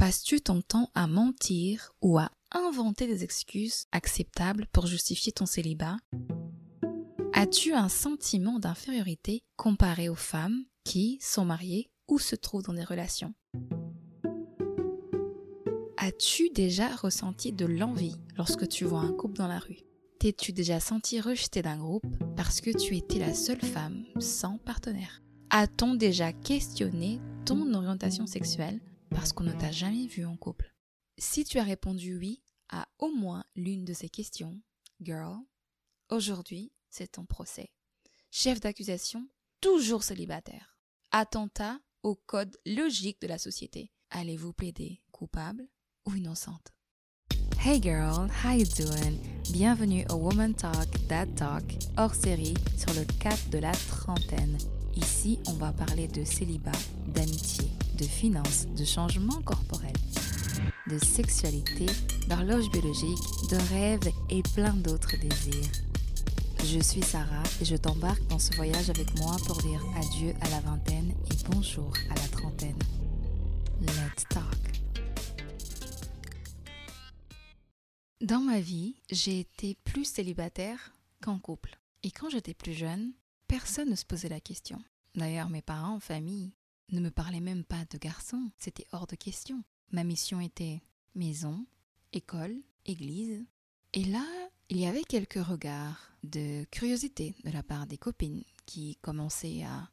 Passes-tu ton temps à mentir ou à inventer des excuses acceptables pour justifier ton célibat? As-tu un sentiment d'infériorité comparé aux femmes qui sont mariées ou se trouvent dans des relations? As-tu déjà ressenti de l'envie lorsque tu vois un couple dans la rue? T'es-tu déjà senti rejeté d'un groupe parce que tu étais la seule femme sans partenaire? A-t-on déjà questionné ton orientation sexuelle parce qu'on ne t'a jamais vu en couple Si tu as répondu oui à au moins l'une de ces questions, girl, aujourd'hui, c'est ton procès. Chef d'accusation, toujours célibataire. Attentat au code logique de la société. Allez-vous plaider coupable ou innocente? Hey girl, how you doing? Bienvenue au Woman Talk, That Talk, hors série sur le cap de la trentaine. Ici, on va parler de célibat, d'amitié, de finances, de changement corporel, de sexualité, d'horloge biologique, de rêves et plein d'autres désirs. Je suis Sarah et je t'embarque dans ce voyage avec moi pour dire adieu à la vingtaine et bonjour à la trentaine. Let's talk. Dans ma vie, j'ai été plus célibataire qu'en couple. Et quand j'étais plus jeune, personne ne se posait la question. D'ailleurs, mes parents, famille, ne me parlaient même pas de garçons. C'était hors de question. Ma mission était maison, école, église. Et là, il y avait quelques regards de curiosité de la part des copines qui commençaient à,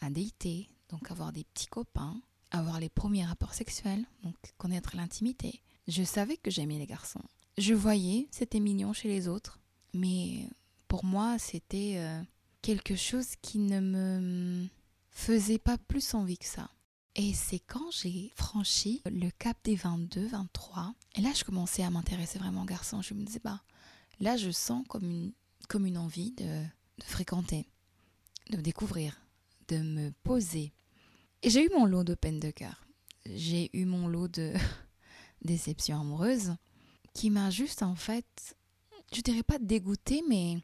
à donc avoir des petits copains, avoir les premiers rapports sexuels, donc connaître l'intimité. Je savais que j'aimais les garçons. Je voyais, c'était mignon chez les autres, mais pour moi, c'était euh, quelque chose qui ne me faisait pas plus envie que ça. Et c'est quand j'ai franchi le cap des 22, 23, et là je commençais à m'intéresser vraiment aux garçons. Je me disais, bah, là je sens comme une, comme une envie de, de fréquenter, de découvrir, de me poser. Et j'ai eu mon lot de peine de cœur. J'ai eu mon lot de déception amoureuse qui m'a juste en fait, je dirais pas dégoûté, mais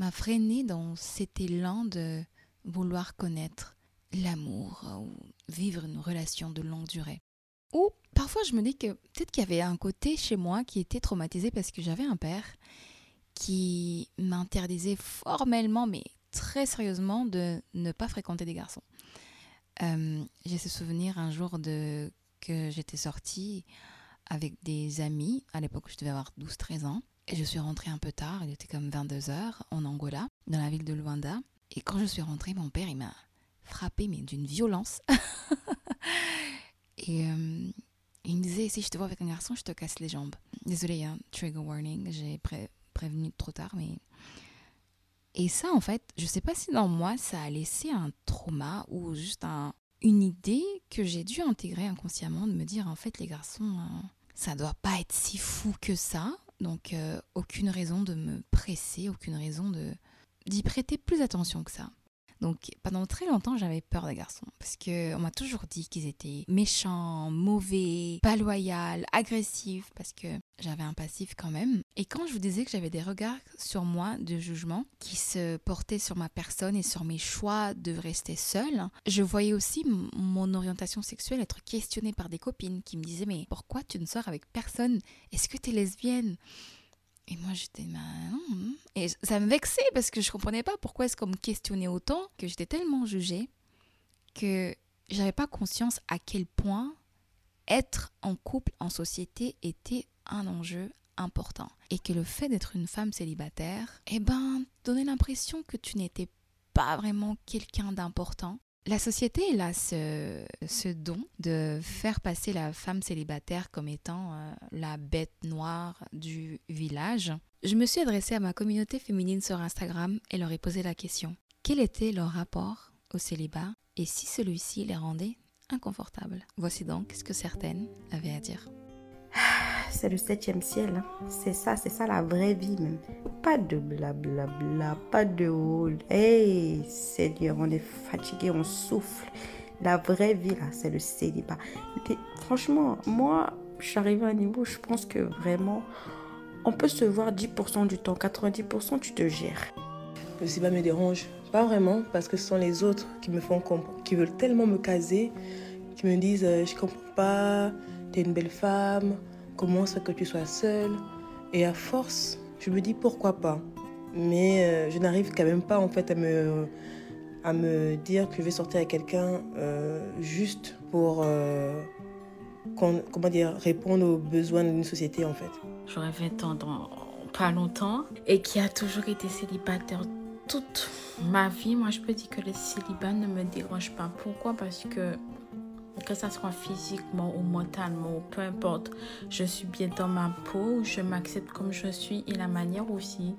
m'a freiné dans cet élan de vouloir connaître l'amour ou vivre une relation de longue durée. Ou parfois je me dis que peut-être qu'il y avait un côté chez moi qui était traumatisé parce que j'avais un père qui m'interdisait formellement, mais très sérieusement, de ne pas fréquenter des garçons. Euh, J'ai ce souvenir un jour de que j'étais sortie avec des amis. À l'époque, je devais avoir 12-13 ans. Et je suis rentrée un peu tard, il était comme 22 heures, en Angola, dans la ville de Luanda. Et quand je suis rentrée, mon père, il m'a frappée, mais d'une violence. et euh, il me disait, si je te vois avec un garçon, je te casse les jambes. Désolée, hein, trigger warning, j'ai prévenu trop tard, mais... Et ça, en fait, je sais pas si dans moi, ça a laissé un trauma ou juste un, une idée que j'ai dû intégrer inconsciemment, de me dire, en fait, les garçons, euh, ça doit pas être si fou que ça. Donc, euh, aucune raison de me presser, aucune raison de d'y prêter plus attention que ça. Donc pendant très longtemps, j'avais peur des garçons parce que on m'a toujours dit qu'ils étaient méchants, mauvais, pas loyaux, agressifs parce que j'avais un passif quand même. Et quand je vous disais que j'avais des regards sur moi de jugement qui se portaient sur ma personne et sur mes choix de rester seule, je voyais aussi mon orientation sexuelle être questionnée par des copines qui me disaient mais pourquoi tu ne sors avec personne? Est-ce que tu es lesbienne? Et moi, j'étais, bah. Et ça me vexait parce que je comprenais pas pourquoi est-ce qu'on me questionnait autant, que j'étais tellement jugée, que j'avais pas conscience à quel point être en couple, en société, était un enjeu important. Et que le fait d'être une femme célibataire, eh ben, donnait l'impression que tu n'étais pas vraiment quelqu'un d'important la société, elle a ce, don de faire passer la femme célibataire comme étant euh, la bête noire du village. Je me suis adressée à ma communauté féminine sur Instagram et leur ai posé la question. Quel était leur rapport au célibat et si celui-ci les rendait inconfortables? Voici donc ce que certaines avaient à dire c'est le septième ciel. Hein. C'est ça, c'est ça la vraie vie même. Pas de blablabla, pas de hall. Hey Seigneur, on est fatigué, on souffle. La vraie vie là, c'est le célibat. franchement, moi, je suis arrivée à un niveau, je pense que vraiment, on peut se voir 10% du temps, 90% tu te gères. Le célibat me dérange. Pas vraiment, parce que ce sont les autres qui me font comprendre, qui veulent tellement me caser qui me disent euh, Je comprends pas, t'es une belle femme, comment ça que tu sois seule? Et à force, je me dis pourquoi pas? Mais euh, je n'arrive quand même pas en fait à me, à me dire que je vais sortir avec quelqu'un euh, juste pour comment dire, répondre aux besoins d'une société en fait. J'aurais 20 ans dans pas longtemps et qui a toujours été célibataire toute ma vie. Moi, je peux dire que le célibat ne me dérange pas. Pourquoi? Parce que que ça soit physiquement ou mentalement, peu importe, je suis bien dans ma peau, je m'accepte comme je suis et la manière aussi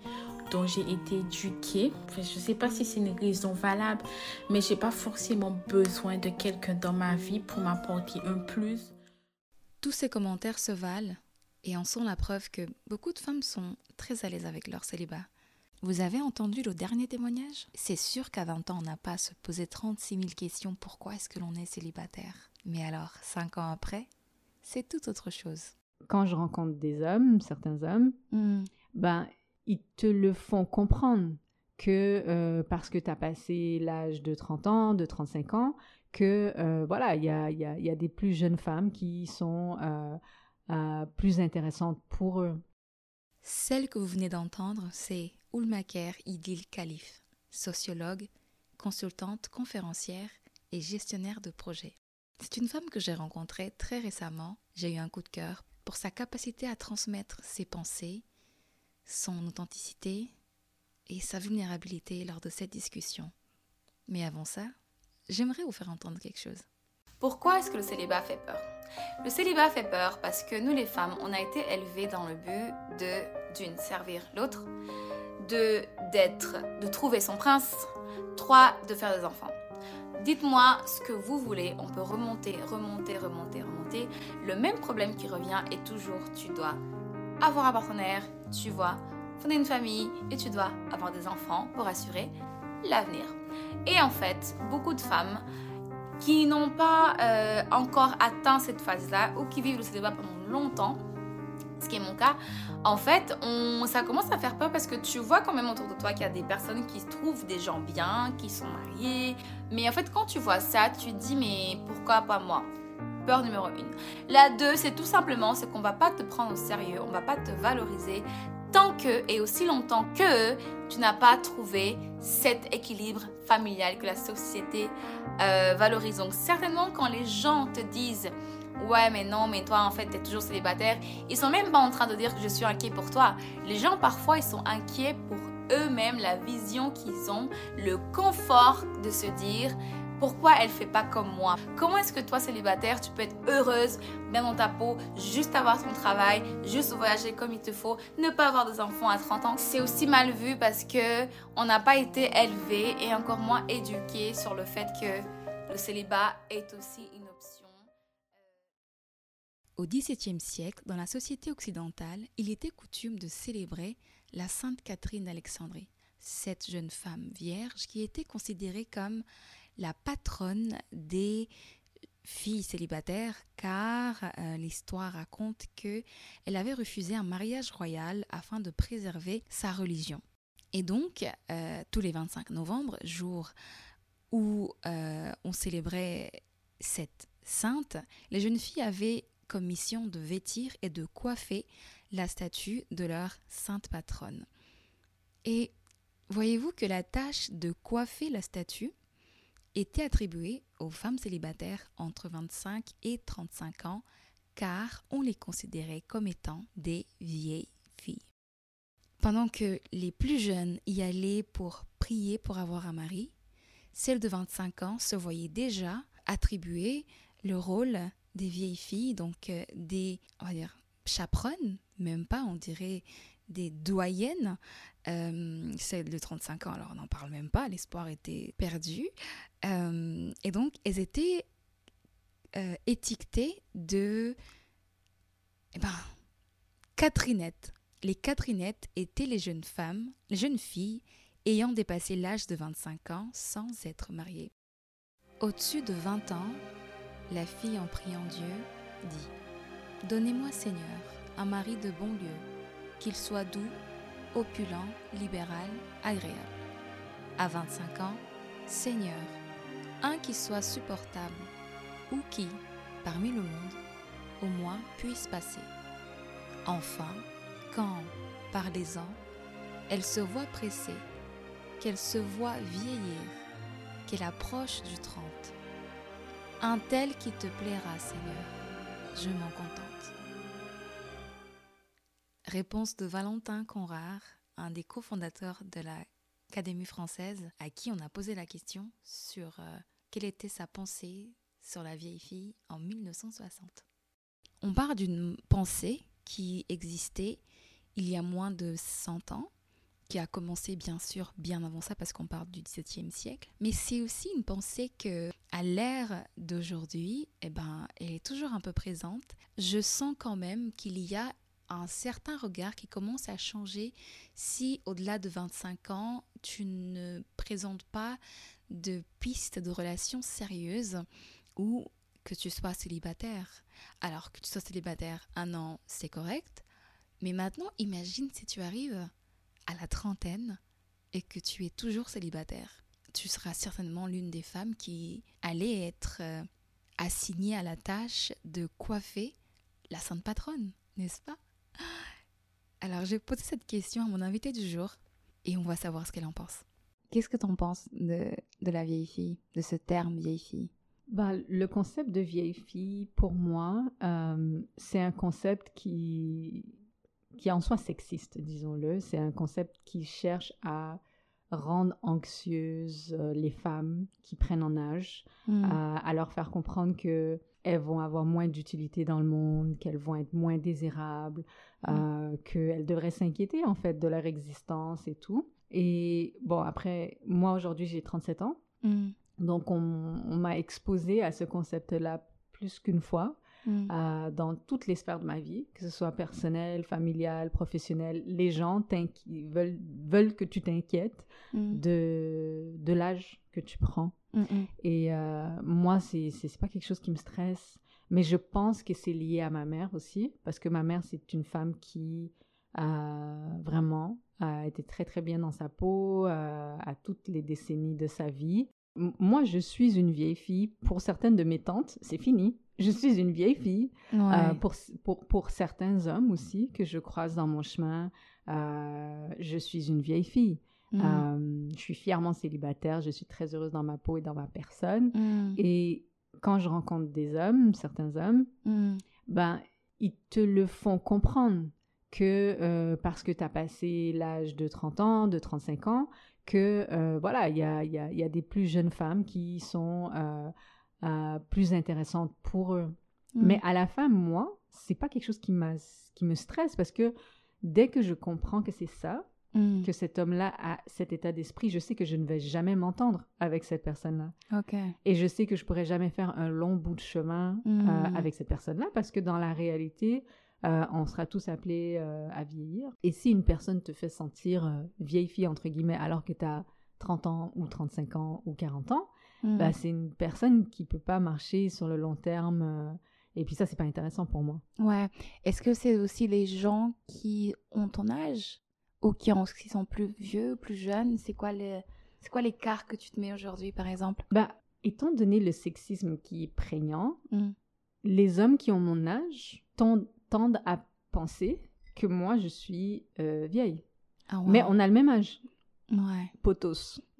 dont j'ai été éduquée. je ne sais pas si c'est une raison valable, mais j'ai pas forcément besoin de quelqu'un dans ma vie pour m'apporter un plus. Tous ces commentaires se valent et en sont la preuve que beaucoup de femmes sont très à l'aise avec leur célibat. Vous avez entendu le dernier témoignage? C'est sûr qu'à 20 ans, on n'a pas à se poser 36 000 questions pourquoi est-ce que l'on est célibataire? Mais alors, 5 ans après, c'est tout autre chose. Quand je rencontre des hommes, certains hommes, hmm. ben, ils te le font comprendre que euh, parce que tu as passé l'âge de 30 ans, de 35 ans, que euh, voilà, il y a, y, a, y a, des plus jeunes femmes qui sont euh, plus intéressantes pour eux. Celle que vous venez d'entendre, c'est Oulmaker Idil Khalif, sociologue, consultante, conférencière et gestionnaire de projet. C'est une femme que j'ai rencontrée très récemment. J'ai eu un coup de cœur pour sa capacité à transmettre ses pensées, son authenticité et sa vulnérabilité lors de cette discussion. Mais avant ça, j'aimerais vous faire entendre quelque chose. Pourquoi est-ce que le célibat fait peur? Le célibat fait peur parce que nous les femmes, on a été élevées dans le but de, d'une, servir l'autre, de d'être, de trouver son prince. Trois, de faire des enfants. Dites-moi ce que vous voulez. On peut remonter, remonter, remonter, remonter. Le même problème qui revient est toujours tu dois avoir un partenaire, tu vois, fonder une famille et tu dois avoir des enfants pour assurer l'avenir. Et en fait, beaucoup de femmes qui n'ont pas euh, encore atteint cette phase-là ou qui vivent le célibat pendant longtemps, ce qui est mon cas, en fait, on, ça commence à faire peur parce que tu vois quand même autour de toi qu'il y a des personnes qui trouvent des gens bien, qui sont mariés. Mais en fait, quand tu vois ça, tu te dis, mais pourquoi pas moi? Peur numéro une. La deux, c'est tout simplement, c'est qu'on va pas te prendre au sérieux, on va pas te valoriser tant que et aussi longtemps que tu n'as pas trouvé cet équilibre familial que la société euh, valorise. Donc certainement quand les gens te disent ouais mais non mais toi en fait tu es toujours célibataire. Ils sont même pas en train de dire que je suis inquiet pour toi. Les gens parfois ils sont inquiets pour eux-mêmes la vision qu'ils ont le confort de se dire pourquoi elle fait pas comme moi? Comment est-ce que toi célibataire, tu peux être heureuse, bien dans ta peau, juste avoir ton travail, juste voyager comme il te faut, ne pas avoir des enfants à 30 ans? C'est aussi mal vu parce que on n'a pas été élevé et encore moins éduqué sur le fait que le célibat est aussi une au XVIIe siècle, dans la société occidentale, il était coutume de célébrer la Sainte Catherine d'Alexandrie, cette jeune femme vierge qui était considérée comme la patronne des filles célibataires car euh, l'histoire raconte que elle avait refusé un mariage royal afin de préserver sa religion. Et donc, euh, tous les 25 novembre, jour où euh, on célébrait cette sainte, les jeunes filles avaient mission de vêtir et de coiffer la statue de leur sainte patronne. Et voyez-vous que la tâche de coiffer la statue était attribuée aux femmes célibataires entre 25 et 35 ans car on les considérait comme étant des vieilles filles. Pendant que les plus jeunes y allaient pour prier pour avoir un mari, celles de 25 ans se voyaient déjà attribuer le rôle des vieilles filles, donc euh, des, on va dire, chaperonnes, même pas, on dirait des doyennes. Euh, celle de 35 ans, alors on n'en parle même pas, l'espoir était perdu. Euh, et donc, elles étaient euh, étiquetées de. Eh ben, Catherinettes. Les Catherinettes étaient les jeunes femmes, les jeunes filles ayant dépassé l'âge de 25 ans sans être mariées. Au-dessus de 20 ans, la fille, en priant Dieu, dit Donnez-moi, Seigneur, un mari de bon lieu, qu'il soit doux, opulent, libéral, agréable. À 25 ans, Seigneur, un qui soit supportable, ou qui, parmi le monde, au moins puisse passer. Enfin, quand, par les ans, elle se voit pressée, qu'elle se voit vieillir, qu'elle approche du trente. Un tel qui te plaira, Seigneur, je m'en contente. Réponse de Valentin Conrard, un des cofondateurs de l'Académie française, à qui on a posé la question sur euh, quelle était sa pensée sur la vieille fille en 1960. On part d'une pensée qui existait il y a moins de 100 ans, qui a commencé bien sûr bien avant ça parce qu'on parle du XVIIe siècle, mais c'est aussi une pensée que à l'ère d'aujourd'hui, eh ben, elle est toujours un peu présente. Je sens quand même qu'il y a un certain regard qui commence à changer si au-delà de 25 ans, tu ne présentes pas de pistes de relations sérieuses ou que tu sois célibataire. Alors que tu sois célibataire un an, c'est correct. Mais maintenant, imagine si tu arrives à la trentaine et que tu es toujours célibataire. Tu seras certainement l'une des femmes qui allait être euh, assignée à la tâche de coiffer la sainte patronne, n'est-ce pas? Alors j'ai posé cette question à mon invité du jour et on va savoir ce qu'elle en pense. Qu'est-ce que tu en penses de, de la vieille fille, de ce terme vieille fille? Bah, le concept de vieille fille, pour moi, euh, c'est un concept qui, qui est en soi sexiste, disons-le. C'est un concept qui cherche à rendre anxieuses euh, les femmes qui prennent en âge, hmm. à, leur faire comprendre que elles vont avoir moins d'utilité dans le monde, qu'elles vont être moins désirables, hmm. euh, qu'elles devraient s'inquiéter en fait de leur existence et tout. Et bon, après, moi aujourd'hui j'ai 37 ans. Hmm. Donc, on, m'a exposé à ce concept-là plus qu'une fois. Mm. Euh, dans toutes les sphères de ma vie, que ce soit personnel, familial, professionnel, les gens veulent, veulent que tu t'inquiètes mm. de, de l'âge que tu prends. Et euh, moi, c'est pas quelque chose qui me stresse, mais je pense que c'est lié à ma mère aussi, parce que ma mère, c'est une femme qui a vraiment a été très très bien dans sa peau euh, à toutes les décennies de sa vie. Moi, je suis une vieille fille. Pour certaines de mes tantes, c'est fini. Je suis une vieille fille. Euh, pour, pour, pour, certains hommes aussi que je croise dans mon chemin, euh, je suis une vieille fille. Mm. Euh, je suis fièrement célibataire. Je suis très heureuse dans ma peau et dans ma personne. Mm. Et quand je rencontre des hommes, certains hommes, mm. ben, ils te le font comprendre que parce que tu as passé l'âge de 30 ans, de 35 ans, que voilà, il y a, y, a, y a, des plus jeunes femmes qui sont euh, euh, plus intéressantes pour eux. Mm. Mais à la fin, moi, c'est pas quelque chose qui, qui me stresse parce que dès que je comprends que c'est ça, mm. que cet homme-là a cet état d'esprit, je sais que je ne vais jamais m'entendre avec cette personne-là. Et je sais que je pourrais jamais faire un long bout de chemin mm. avec cette personne-là parce que dans la réalité, euh, on sera tous appelés euh, à vieillir. Et si une personne te fait sentir euh, vieille fille, entre guillemets, alors que tu as 30 ans ou 35 ans ou 40 ans, hmm. bah, c'est une personne qui peut pas marcher sur le long terme. et puis ça, c'est pas intéressant pour moi. Ouais. Est-ce que c'est aussi les gens qui ont ton âge? Ou qui, sont plus vieux, plus jeunes? C'est quoi les... C'est quoi l'écart que tu te mets aujourd'hui, par exemple? Bah, étant donné le sexisme qui est prégnant, hmm. les hommes qui ont mon âge tendent tendent à penser que moi, je suis euh, vieille. Ah, Mais on a le même âge. Ouais. Potos.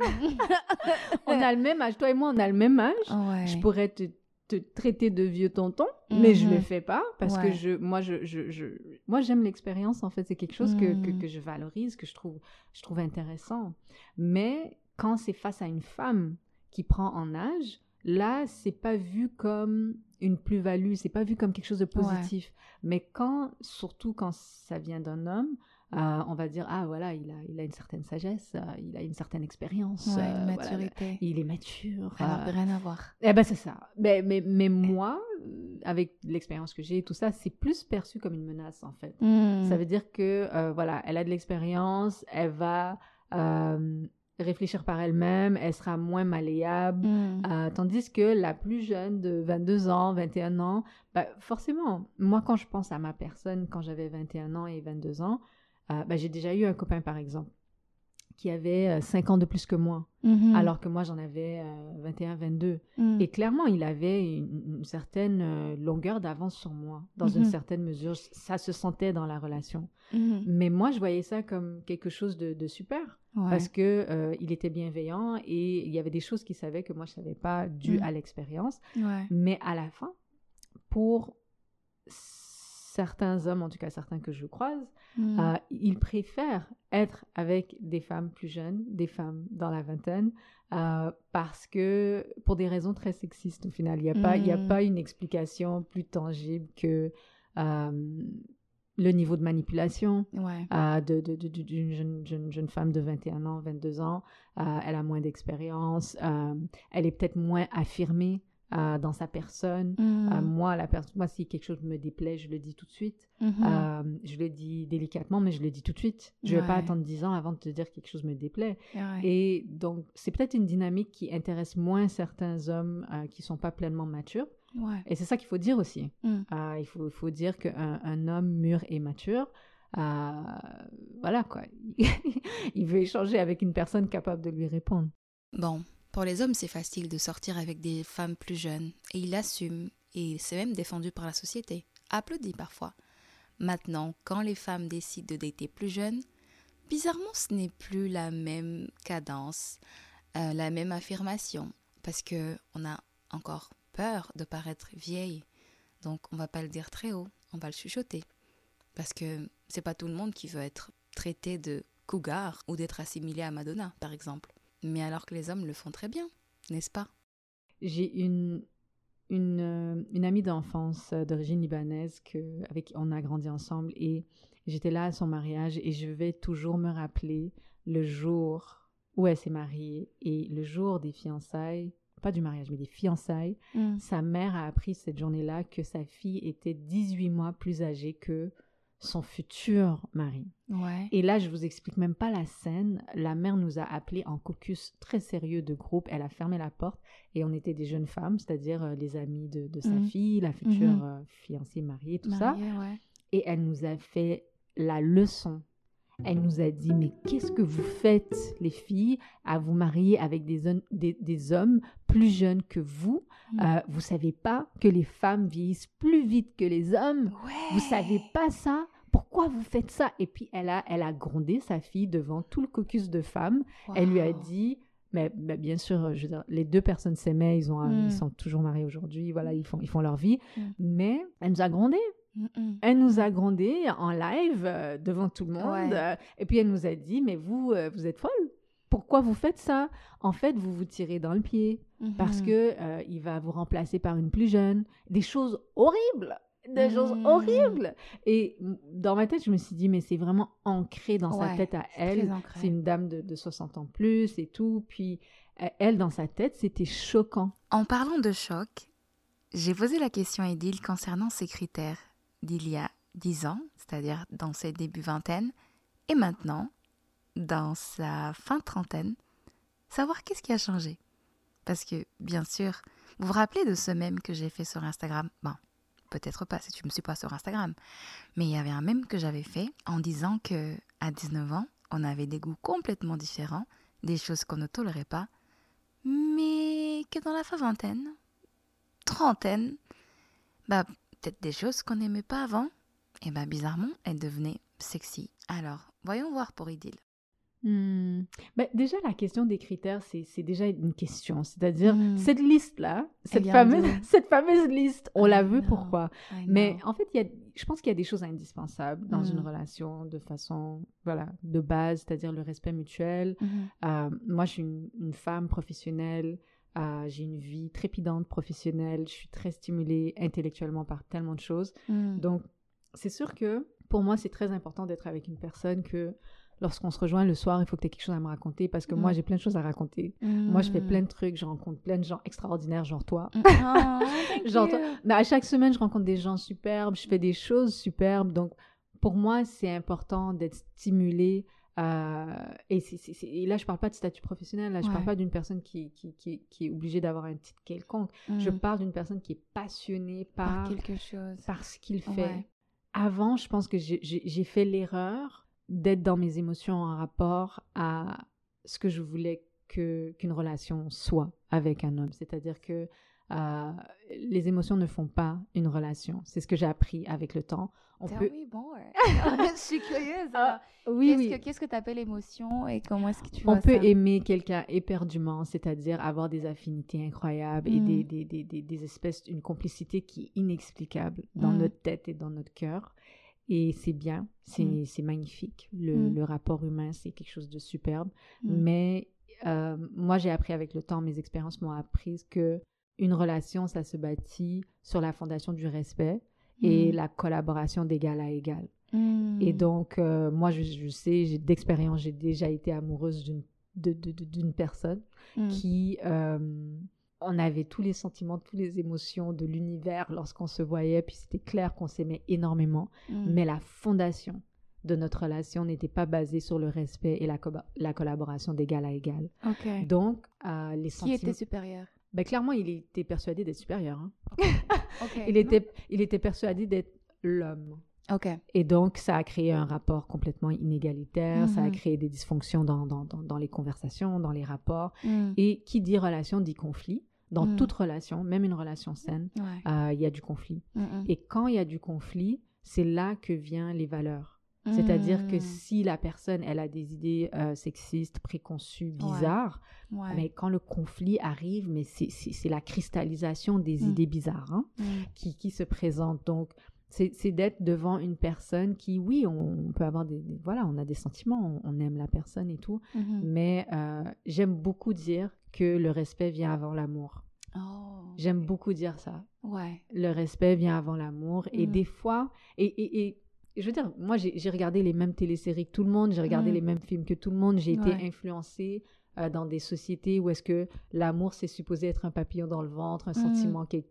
on a le même âge. Toi et moi, on a le même âge. Je pourrais te, te, traiter de vieux tonton, mais je ne le mhm. fais pas parce que je, moi, je, je, je moi, j'aime l'expérience. En fait, c'est quelque chose que, que, mhm. que, je valorise, que je trouve, je trouve intéressant. Mais quand c'est face à une femme qui prend en âge, là, c'est pas vu comme une plus-value, c'est pas vu comme quelque chose de positif. Mais quand, surtout quand ça vient d'un homme, euh, on va dire ah voilà il a il a une certaine sagesse, euh, il a une certaine expérience, une euh, maturité, il est mature. rien à voir. Eh ben c'est ça. Mais mais, mais moi avec l'expérience que j'ai et tout ça, c'est plus perçu comme une menace en fait. Hmm. Ça veut dire que voilà elle a de l'expérience, elle va réfléchir par elle-même, elle sera moins malléable. Mm. Euh, tandis que la plus jeune de 22 ans, 21 ans, bah, forcément, moi quand je pense à ma personne quand j'avais 21 ans et 22 ans, euh, bah, j'ai déjà eu un copain par exemple qui avait 5 ans de plus que moi, Mhm. alors que moi j'en avais 21, 22. Mhm. Et clairement, il avait une, une certaine euh, longueur d'avance sur moi, dans une Mhm. certaine mesure. Ça se sentait dans la relation. Mhm. Mais moi, je voyais ça comme quelque chose de, de super, Ouais. parce que euh, il était bienveillant et il y avait des choses qu'il savait que moi je savais pas, dû Mhm. à l'expérience. Ouais. Mais à la fin, pour certains hommes, en tout cas certains que je croise, Mhm. euh, ils préfèrent être avec des femmes plus jeunes, des femmes dans la vingtaine, euh, parce que pour des raisons très sexistes au final, il n'y a, pas- il y a pas une explication plus tangible que euh, le niveau de manipulation Ouais. euh, de- de- de- d'une jeune, jeune, jeune femme de 21 ans, 22 ans. Elle a moins d'expérience, elle est peut-être moins affirmée euh, dans sa personne. Euh, moi, la pers- moi, si quelque chose me déplaît, je le dis tout de suite. Mhm. Euh, je le dis délicatement, mais je le dis tout de suite. Je ne vais pas attendre 10 ans avant de te dire que quelque chose me déplaît. Ouais. Et donc, c'est peut-être une dynamique qui intéresse moins certains hommes qui sont pas pleinement matures. Ouais. Et c'est ça qu'il faut dire aussi. Mm. Il, faut, dire qu'un un homme mûr et mature, voilà quoi, il veut échanger avec une personne capable de lui répondre. Bon, pour les hommes, c'est facile de sortir avec des femmes plus jeunes. Et il assume. Et c'est même défendu par la société. Applaudi parfois. Maintenant, quand les femmes décident de dater plus jeunes, bizarrement, ce n'est plus la même cadence, euh, la même affirmation. Parce que on a encore peur de paraître vieille. Donc, on va pas le dire très haut, on va le chuchoter. Parce que c'est pas tout le monde qui veut être traité de cougar ou d'être assimilé à Madonna, par exemple. Mais alors que les hommes le font très bien, n'est-ce pas? J'ai une, une, euh, une amie d'enfance euh, d'origine libanaise que, avec qui on a grandi ensemble et j'étais là à son mariage et je vais toujours me rappeler le jour où elle s'est mariée et le jour des fiançailles, pas du mariage, mais des fiançailles. Sa mère a appris cette journée-là que sa fille était 18 mois plus âgée que son futur mari. Ouais. Et là, je vous explique même pas la scène. La mère nous a appelés en caucus très sérieux de groupe. Elle a fermé la porte et on était des jeunes femmes, c'est-à-dire euh, les amis de, de sa Mhm. fille, la future Mhm. euh, fiancée mariée, tout ça. Ouais. Et elle nous a fait la leçon. Elle nous a dit, mais qu'est-ce que vous faites, les filles, à vous marier avec des, hom- des, des hommes plus jeunes que vous? Mm. Euh, Vous savez pas que les femmes vieillissent plus vite que les hommes? Ouais. Vous savez pas ça? Pourquoi vous faites ça? Et puis elle a, elle a grondé sa fille devant tout le caucus de femmes. Elle lui a dit, mais, mais bien sûr, je veux dire, les deux personnes s'aimaient, ils, ont, Mm. ils sont toujours mariés aujourd'hui, voilà, ils font, ils font leur vie. Mm. Mais elle nous a grondé. Mm-mm. Elle nous a grondé en live euh, devant tout le monde. Ouais. euh, et puis elle nous a dit, mais vous, euh, vous êtes folle. Pourquoi vous faites ça? En fait, vous vous tirez dans le pied parce Mhm. que euh, il va vous remplacer par une plus jeune. Des choses horribles, des choses horribles. Et mm, dans ma tête, je me suis dit, mais c'est vraiment ancré dans sa tête à elle. C'est une dame de, de 60 ans plus et tout. Puis euh, elle, dans sa tête, c'était choquant. En parlant de choc, j'ai posé la question à Edil concernant ses critères d'il y a 10 ans, c'est-à-dire dans ses débuts vingtaine, et maintenant, dans sa fin trentaine, savoir qu'est-ce qui a changé. Parce que, bien sûr, vous vous rappelez de ce mème que j'ai fait sur Instagram? Bon, peut-être pas si tu me suis pas sur Instagram, mais il y avait un mème que j'avais fait en disant que à 19 ans, on avait des goûts complètement différents, des choses qu'on ne tolérait pas, mais que dans la fin vingtaine, trentaine, bah peut-être des choses qu'on n'aimait pas avant, et bah bizarrement, elles devenaient sexy. Alors, voyons voir pour Idylle. Hmm. Ben, déjà, la question des critères, c'est déjà une question. C'est-à-dire, Hmm. cette liste-là, cette fameuse, cette fameuse liste, on la know. pourquoi Mais en fait, y a, je pense qu'il y a des choses indispensables dans une Mm. relation de façon, voilà, de base, c'est-à-dire le respect mutuel. Mhm. Euh, moi, je suis une, une femme professionnelle. euh, j'ai une vie trépidante professionnelle. Je suis très stimulée intellectuellement par tellement de choses. Mm. Donc, c'est sûr que pour moi, c'est très important d'être avec une personne que lorsqu'on se rejoint le soir, il faut que tu aies quelque chose à me raconter parce que moi, Mm. j'ai plein de choses à raconter. Moi, je fais Mm. plein de trucs, je rencontre plein de gens extraordinaires, genre toi. Oh, Genre, you. Mais à chaque semaine, je rencontre des gens superbes, je fais des choses superbes. Donc, pour moi, c'est important d'être stimulé. euh, et, là, je parle pas de statut professionnel. Là, je Ouais. parle pas d'une personne qui, qui, qui, qui est obligée d'avoir un titre quelconque. Je parle d'une personne qui est passionnée par par, quelque chose. par ce qu'il fait. Ouais. Avant, je pense que j'ai fait l'erreur d'être dans mes émotions en rapport à, ce que je voulais que qu'une relation soit avec un homme. C'est-à-dire que euh, les émotions ne font pas une relation. C'est ce que j'ai appris avec le temps. On peut... Oui, bon, je suis curieuse. Ah, oui, oui. Qu'est-ce que tu appelles émotion et comment est-ce que tu On peut aimer quelqu'un éperdument, c'est-à-dire avoir des affinités incroyables et des, mm. des, des, des, espèces, une complicité qui est inexplicable dans mm. notre tête et dans notre cœur. Et c'est bien, c'est mm. magnifique. Le, le, rapport humain, c'est quelque chose de superbe. Mais euh, moi, j'ai appris avec le temps, mes expériences m'ont appris que une relation, ça se bâtit sur la fondation du respect et mm. la collaboration d'égal à égal. Mm. Et donc, euh, moi, je, je sais, d'expérience, j'ai déjà été amoureuse d'une personne mm. qui, euh, on avait tous les sentiments, toutes les émotions de l'univers lorsqu'on se voyait, puis c'était clair qu'on s'aimait énormément, mais la fondation de notre relation n'était pas basée sur le respect et la, la collaboration d'égal à égal. Donc, euh, les sentiments... Qui était supérieur? Ben, Clairement, il était persuadé d'être supérieur. Hein. il, était, il était persuadé d'être l'homme. Et donc, ça a créé un rapport complètement inégalitaire, ça a mhm. créé des dysfonctions dans, dans, dans, les conversations, dans les rapports. Mm. Et qui dit relation dit conflit. Dans mm. toute relation, même une relation saine, euh, il y a du conflit. Et quand il y a du conflit, c'est là que viennent les valeurs. C'est-à-dire que si la personne, elle a des idées euh, sexistes, préconçues, bizarres, mais quand le conflit arrive, mais c'est la cristallisation des idées bizarres hein, qui, qui, se présentent. Donc, c'est d'être devant une personne qui, oui, on, peut avoir des, Voilà, on a des sentiments, on, aime la personne et tout, mais euh, j'aime beaucoup dire que le respect vient avant l'amour. Oh, j'aime beaucoup dire ça. Ouais. Le respect vient avant l'amour. Et des fois, et, et, et je veux dire, moi, j'ai regardé les mêmes téléséries que tout le monde, j'ai regardé mm. les mêmes films que tout le monde, j'ai été influencée euh, dans des sociétés où est-ce que l'amour, c'est supposé être un papillon dans le ventre, un sentiment qui est...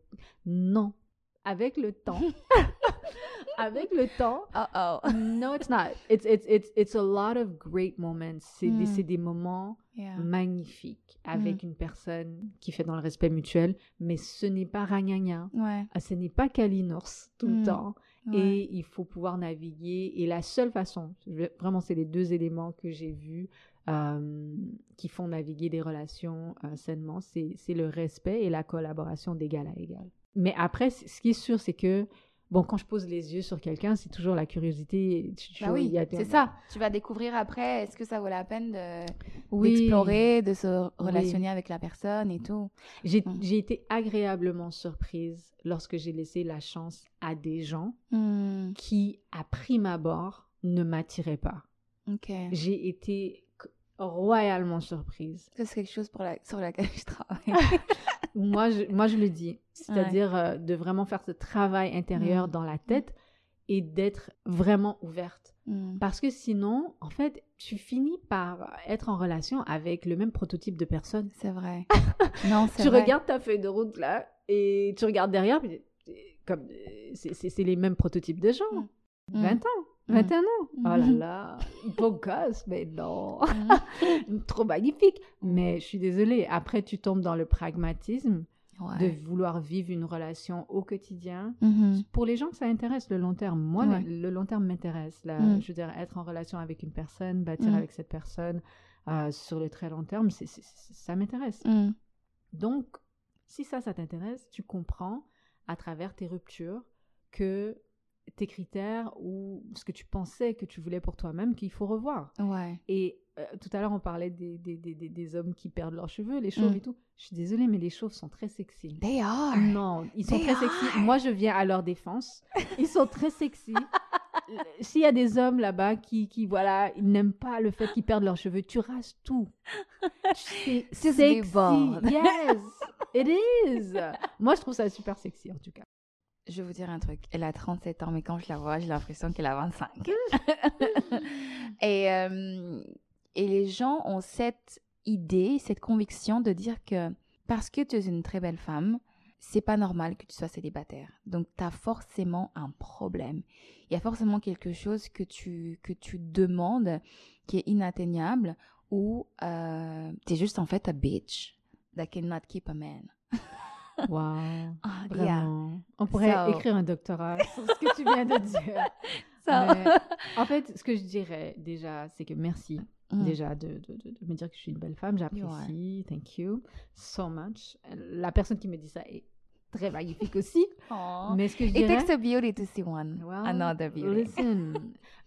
Non. Avec le temps, avec le temps, uh -oh. no, it's not. It's, it's, it's, it's a lot of great moments. C'est des, mm. des, moments magnifiques avec une personne qui fait dans le respect mutuel, mais ce n'est pas ragnagna. Ouais. Ce n'est pas Kalinours tout le temps. Et il faut pouvoir naviguer. Et la seule façon, vraiment, c'est les deux éléments que j'ai vus euh, qui font naviguer des relations euh, sainement, c'est le respect et la collaboration d'égal à égal. Mais après, ce qui est sûr, c'est que Bon, quand je pose les yeux sur quelqu'un, c'est toujours la curiosité. bah oui, c'est ça. Tu vas découvrir après, est-ce que ça vaut la peine d'explorer, de, se relationner avec la personne et tout? Mm. J'ai été agréablement surprise lorsque j'ai laissé la chance à des gens mm. qui, à prime abord, ne m'attiraient pas. J'ai été royalement surprise. C'est quelque chose pour la, sur laquelle je travaille. moi, je, moi, je le dis. C'est-à-dire euh, de vraiment faire ce travail intérieur mm. dans la tête et d'être vraiment ouverte. Mm. Parce que sinon, en fait, tu finis par être en relation avec le même prototype de personne. C'est vrai. non, Tu regardes ta feuille de route là et tu regardes derrière, comme c'est les mêmes prototypes de gens. 20 mm. ans. 21 ans. Oh là là, beau gosse, mais non. Trop magnifique. Mais je suis désolée, après tu tombes dans le pragmatisme de vouloir vivre une relation au quotidien. Mm-hmm. Pour les gens que ça intéresse, le long terme, moi, le, long terme m'intéresse. Mm. Je veux dire, être en relation avec une personne, bâtir mm. avec cette personne euh, sur le très long terme, ça m'intéresse. Mm. Donc, si ça, ça t'intéresse, tu comprends à travers tes ruptures que tes critères ou ce que tu pensais que tu voulais pour toi-même qu'il faut revoir. Ouais. Et euh, tout à l'heure, on parlait des, des, des, des, hommes qui perdent leurs cheveux, les chauves mm. et tout. Je suis désolée, mais les chauves sont très sexy. They are. Non, ils sont très sexy. Moi, je viens à leur défense. Ils sont très sexy. S'il y a des hommes là-bas qui, qui, voilà, ils n'aiment pas le fait qu'ils perdent leurs cheveux, tu rases tout. C'est sexy. Yes, it is. Moi, je trouve ça super sexy, en tout cas je vais vous dire un truc. Elle a 37 ans, mais quand je la vois, j'ai l'impression qu'elle a 25. et, euh, et les gens ont cette idée, cette conviction de dire que parce que tu es une très belle femme, c'est pas normal que tu sois célibataire. Donc, tu as forcément un problème. Il y a forcément quelque chose que tu, que tu demandes qui est inatteignable ou euh, tu es juste en fait a bitch that cannot keep a man. Wow. Ah, vraiment. On pourrait écrire un doctorat sur ce que tu viens de dire. en fait, ce que je dirais déjà, c'est que merci. mm. déjà, de, de, de, me dire que je suis une belle femme. J'apprécie. Thank you so much. La personne qui me dit ça est très magnifique aussi. Mais ce que je dirais... It takes a beauty to see one. Another beauty. Listen.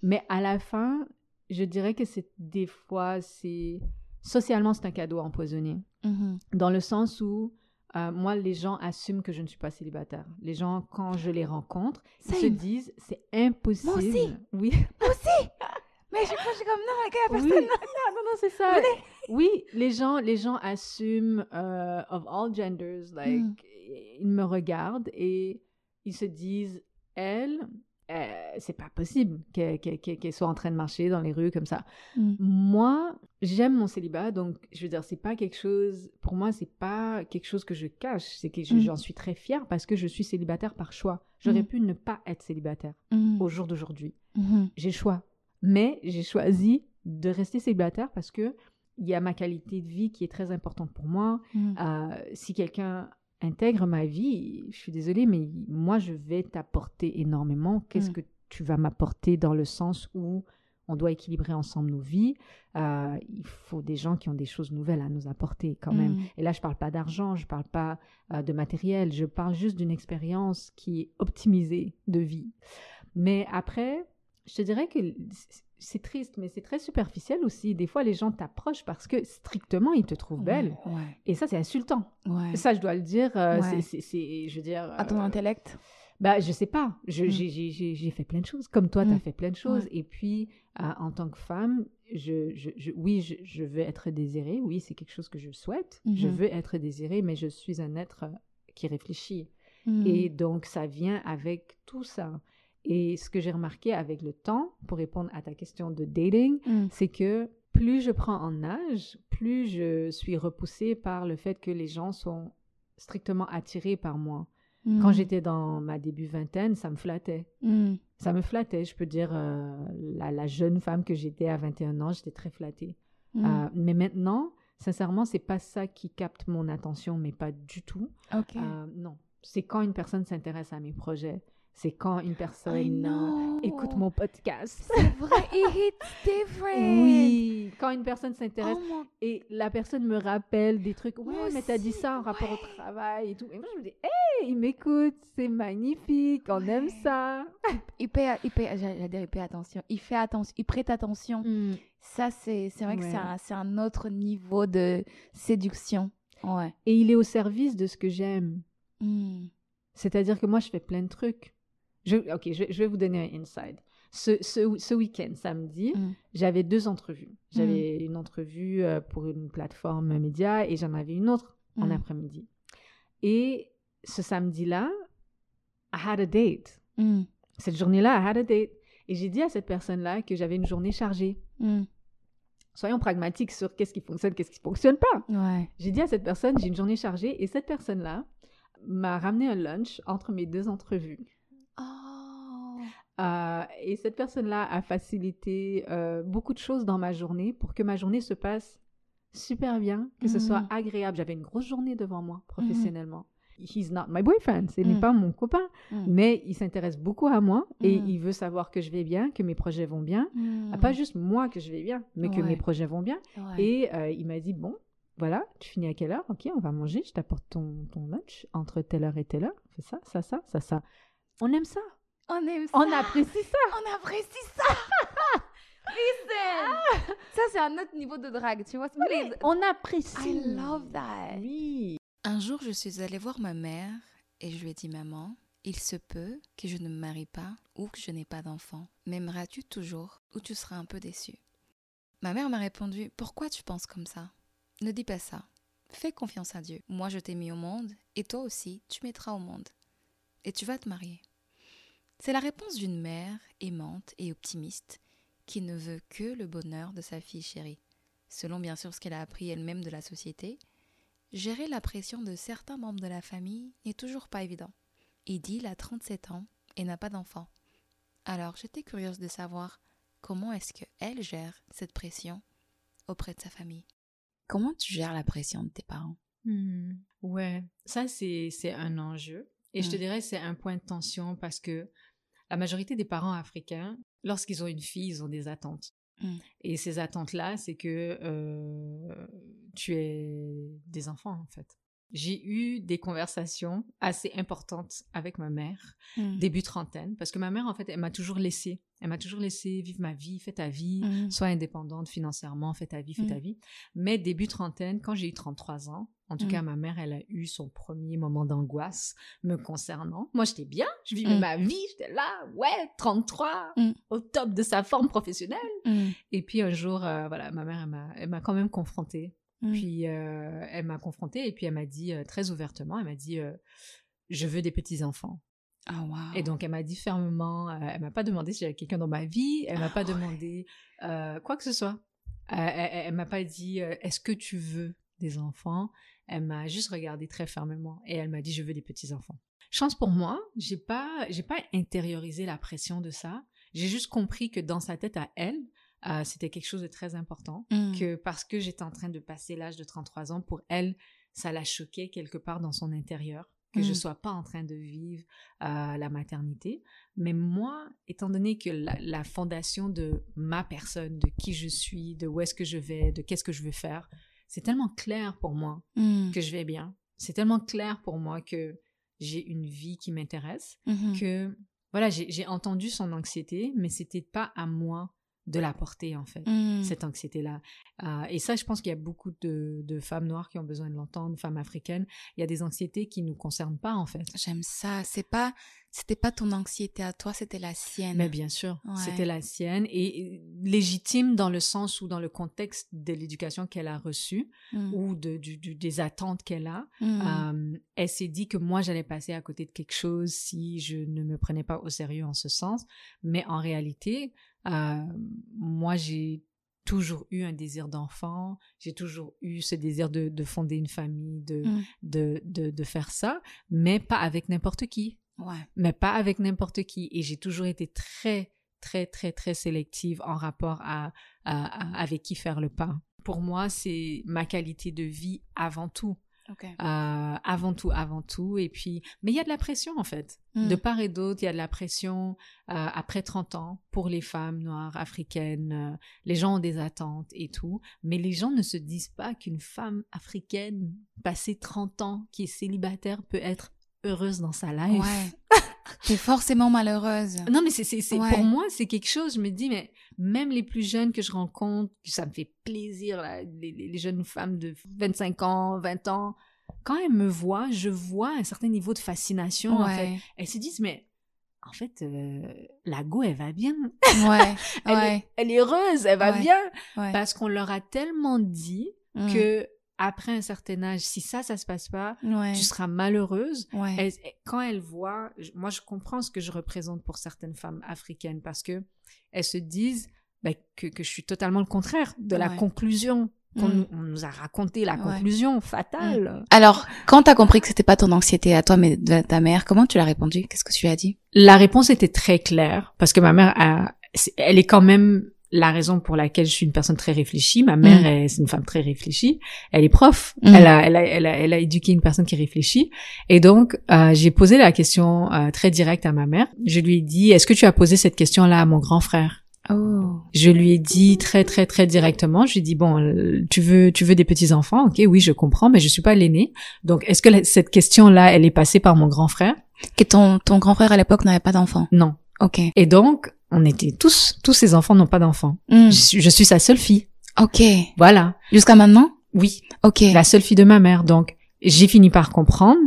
Mais à la fin, je dirais que c'est des fois, c'est... Socialement, c'est un cadeau empoisonné. Mm-hmm. Dans le sens où euh, moi, les gens assument que je ne suis pas célibataire. Les gens, quand je les rencontre, ils se disent c'est impossible. Moi aussi. Oui. Moi aussi. Mais je suis comme non, les gars, personne. Non, non, non, c'est ça. Oui, les gens, les gens assument uh, of all genders, like hmm. ils me regardent et ils se disent elle, euh, c'est pas possible qu'elle soit en train de marcher dans les rues comme ça. Mm. Moi, j'aime mon célibat, donc je veux dire, c'est pas quelque chose, pour moi, c'est pas quelque chose que je cache, c'est que mm. j'en suis très fière parce que je suis célibataire par choix. J'aurais mm. pu ne pas être célibataire au jour d'aujourd'hui. Mm-hmm. J'ai choix. Mais j'ai choisi de rester célibataire parce que il y a ma qualité de vie qui est très importante pour moi. Euh, si quelqu'un intègre ma vie, je suis désolée, mais moi, je vais t'apporter énormément. Qu'est-ce mm. que tu vas m'apporter dans le sens où on doit équilibrer ensemble nos vies? Euh, il faut des gens qui ont des choses nouvelles à nous apporter quand même. Mm. Et là, je ne parle pas d'argent, je ne parle pas euh, de matériel, je parle juste d'une expérience qui est optimisée de vie. Mais après, je te dirais que c'est triste, mais c'est très superficiel aussi. Des fois, les gens t'approchent parce que strictement, ils te trouvent belle. Et ça, c'est insultant. Ça, je dois le dire. Euh, c'est, je veux dire. À ton euh, intellect? bah, je sais pas. Je, mm. J'ai fait plein de choses. Comme toi, tu as mm. fait plein de choses. Et puis, euh, en tant que femme, je, je, oui, je, veux être désirée. Oui, c'est quelque chose que je souhaite. Je mm-hmm. veux être désirée, mais je suis un être qui réfléchit. Mm. Et donc, ça vient avec tout ça. Et ce que j'ai remarqué avec le temps, pour répondre à ta question de dating, mm. c'est que plus je prends en âge, plus je suis repoussée par le fait que les gens sont strictement attirés par moi. Mm. Quand j'étais dans ma début vingtaine, ça me flattait. Mm. Ça me flattait, je peux dire, euh, la, jeune femme que j'étais à 21 ans, j'étais très flattée. Euh, mais maintenant, sincèrement, c'est pas ça qui capte mon attention, mais pas du tout. Euh, non, c'est quand une personne s'intéresse à mes projets, c'est quand une personne écoute mon podcast. C'est vrai, it different. Oui, quand une personne s'intéresse oh et la personne me rappelle des trucs. Ouais, mais t'as dit ça en rapport au travail et tout. Et moi, je me dis, hey, il m'écoute, c'est magnifique, on aime ça. Il paie, il paie attention. Il fait attention, il prête attention. Hmm. Ça, c'est vrai que c'est un, un, autre niveau de séduction. Ouais. Et il est au service de ce que j'aime. Hmm. C'est-à-dire que moi, je fais plein de trucs. Je, ok, je, vais vous donner un inside. Ce, ce, ce week-end, samedi, mm. j'avais deux entrevues. J'avais mm. une entrevue euh, pour une plateforme média et j'en avais une autre en mm. après-midi. Et ce samedi-là, I had a date. Cette journée-là, I had a date. Et j'ai dit à cette personne-là que j'avais une journée chargée. Soyons pragmatiques sur qu'est-ce qui fonctionne, qu'est-ce qui ne fonctionne pas. Ouais. J'ai dit à cette personne, j'ai une journée chargée. Et cette personne-là m'a ramené un lunch entre mes deux entrevues. Euh, et cette personne-là a facilité euh, beaucoup de choses dans ma journée pour que ma journée se passe super bien, que ce soit mm. agréable. J'avais une grosse journée devant moi mm. professionnellement. He's not my boyfriend, ce n'est mm. pas mon copain, mais il s'intéresse beaucoup à moi et il veut savoir que je vais bien, que mes projets vont bien. Pas juste moi que je vais bien, mais que mes projets vont bien. Et euh, il m'a dit, bon, voilà, tu finis à quelle heure? Ok, on va manger, je t'apporte ton, ton lunch entre telle heure et telle heure. Fais ça, ça, ça, ça, ça. On aime ça. On aime ça. On apprécie ça. On apprécie ça. Listen. Ça, c'est un autre niveau de drague, tu vois. On apprécie. I love that. Oui. Un jour, je suis allée voir ma mère et je lui ai dit, maman, il se peut que je ne me marie pas ou que je n'ai pas d'enfant. M'aimeras-tu toujours ou tu seras un peu déçue? Ma mère m'a répondu, pourquoi tu penses comme ça? Ne dis pas ça. Fais confiance à Dieu. Moi, je t'ai mis au monde et toi aussi, tu mettras au monde. Et tu vas te marier. C'est la réponse d'une mère aimante et optimiste qui ne veut que le bonheur de sa fille chérie. Selon bien sûr ce qu'elle a appris elle-même de la société, gérer la pression de certains membres de la famille n'est toujours pas évident. Idil a 37 ans et n'a pas d'enfant. Alors j'étais curieuse de savoir comment est-ce qu'elle gère cette pression auprès de sa famille. Comment tu gères la pression de tes parents? Hmm. Ouais, ça c'est un enjeu. Et je te dirais c'est un point de tension parce que la majorité des parents africains, lorsqu'ils ont une fille, ils ont des attentes. Mm. Et ces attentes-là, c'est que euh, tu es des enfants, en fait. J'ai eu des conversations assez importantes avec ma mère, mm. début trentaine, parce que ma mère, en fait, elle m'a toujours laissé. Elle m'a toujours laissé vivre ma vie, fais ta vie, mm. sois indépendante financièrement, fais ta vie, fais ta vie. Mais début trentaine, quand j'ai eu 33 ans, en tout cas, ma mère, elle a eu son premier moment d'angoisse me concernant. Moi, j'étais bien, je vivais ma vie, j'étais là, ouais, 33, au top de sa forme professionnelle. Et puis un jour, euh, voilà, ma mère, elle m'a quand même confrontée Mmh. Puis euh, elle m'a confrontée et puis elle m'a dit euh, très ouvertement, elle m'a dit je veux des petits enfants. Ah, et donc elle m'a dit fermement, elle m'a pas demandé si j'avais quelqu'un dans ma vie, elle m'a pas ah, demandé quoi que ce soit. elle, elle m'a pas dit est-ce que tu veux des enfants. Elle m'a juste regardé très fermement et elle m'a dit je veux des petits enfants. Chance pour moi, j'ai pas j'ai pas intériorisé la pression de ça. J'ai juste compris que dans sa tête à elle, euh, c'était quelque chose de très important, mmh. que parce que j'étais en train de passer l'âge de 33 ans, pour elle, ça la choquait quelque part dans son intérieur, que je je mmh. sois pas en train de vivre euh, la maternité. Mais moi, étant donné que la, fondation de ma personne, de qui je suis, de où est-ce que je vais, de qu'est-ce que je veux faire, c'est tellement clair pour moi mmh. que je vais bien. C'est tellement clair pour moi que j'ai une vie qui m'intéresse, que voilà, j'ai entendu son anxiété, mais c'était pas à moi de la porter en fait mmh. cette anxiété là euh, et ça je pense qu'il y a beaucoup de, femmes noires qui ont besoin de l'entendre femmes africaines. Il y a des anxiétés qui nous concernent pas en fait. J'aime ça. C'est pas c'était pas ton anxiété à toi c'était la sienne. Mais bien sûr c'était la sienne et légitime dans le sens ou dans le contexte de l'éducation qu'elle a reçue mmh. ou de des attentes qu'elle a. Mmh. euh, elle s'est dit que moi j'allais passer à côté de quelque chose si je ne me prenais pas au sérieux en ce sens. Mais en réalité euh, moi, j'ai toujours eu un désir d'enfant, j'ai toujours eu ce désir de, de fonder une famille, de, mmh. de, de, de, faire ça, mais pas avec n'importe qui. Ouais. Mais pas avec n'importe qui. Et j'ai toujours été très, très, très, très sélective en rapport à, à avec qui faire le pas. Pour moi, c'est ma qualité de vie avant tout. Okay. Euh, avant tout, avant tout. Et puis, mais il y a de la pression en fait. Hmm. De part et d'autre, il y a de la pression euh, après 30 ans pour les femmes noires, africaines. Euh, les gens ont des attentes et tout. Mais les gens ne se disent pas qu'une femme africaine passée 30 ans qui est célibataire peut être heureuse dans sa life. Ouais. T'es forcément malheureuse. Non, mais c'est, c'est, pour moi, c'est quelque chose, je me dis, mais même les plus jeunes que je rencontre, ça me fait plaisir, les, jeunes femmes de 25 ans, 20 ans, quand elles me voient, je vois un certain niveau de fascination, en fait. Elles se disent, mais en fait, euh, la go, elle va bien. Ouais, elle, Est, elle est heureuse, elle va bien. Parce qu'on leur a tellement dit mmh. que après un certain âge, si ça, ça se passe pas, tu seras malheureuse. quand elle voit, moi, je comprends ce que je représente pour certaines femmes africaines parce que elles se disent ben, que, que, je suis totalement le contraire de la conclusion qu'on mm. nous a raconté, la conclusion fatale. Mm. Alors, quand tu as compris que c'était pas ton anxiété à toi, mais de ta mère, comment tu l'as répondu? Qu'est-ce que tu as dit? La réponse était très claire parce que ma mère, a, elle est quand même la raison pour laquelle je suis une personne très réfléchie. Ma mère, mm. c'est une femme très réfléchie. Elle est prof. Mm. Elle, a, elle, a, elle, a, elle, a, éduqué une personne qui réfléchit. Et donc, euh, j'ai posé la question euh, très directe à ma mère. Je lui ai dit, est-ce que tu as posé cette question-là à mon grand frère? Oh. Je lui ai dit très très très directement. Je lui ai dit bon, tu veux tu veux des petits enfants? Ok, oui, je comprends, mais je suis pas l'aîné. Donc, est-ce que cette question-là, elle est passée par mon grand frère? Que ton ton grand frère à l'époque n'avait pas d'enfants Non. Ok. Et donc, on était tous, tous ces enfants n'ont pas d'enfants. Hmm. Je, suis, sa seule fille. Ok. Voilà. Jusqu'à maintenant? Oui. Ok. La seule fille de ma mère. Donc, j'ai fini par comprendre,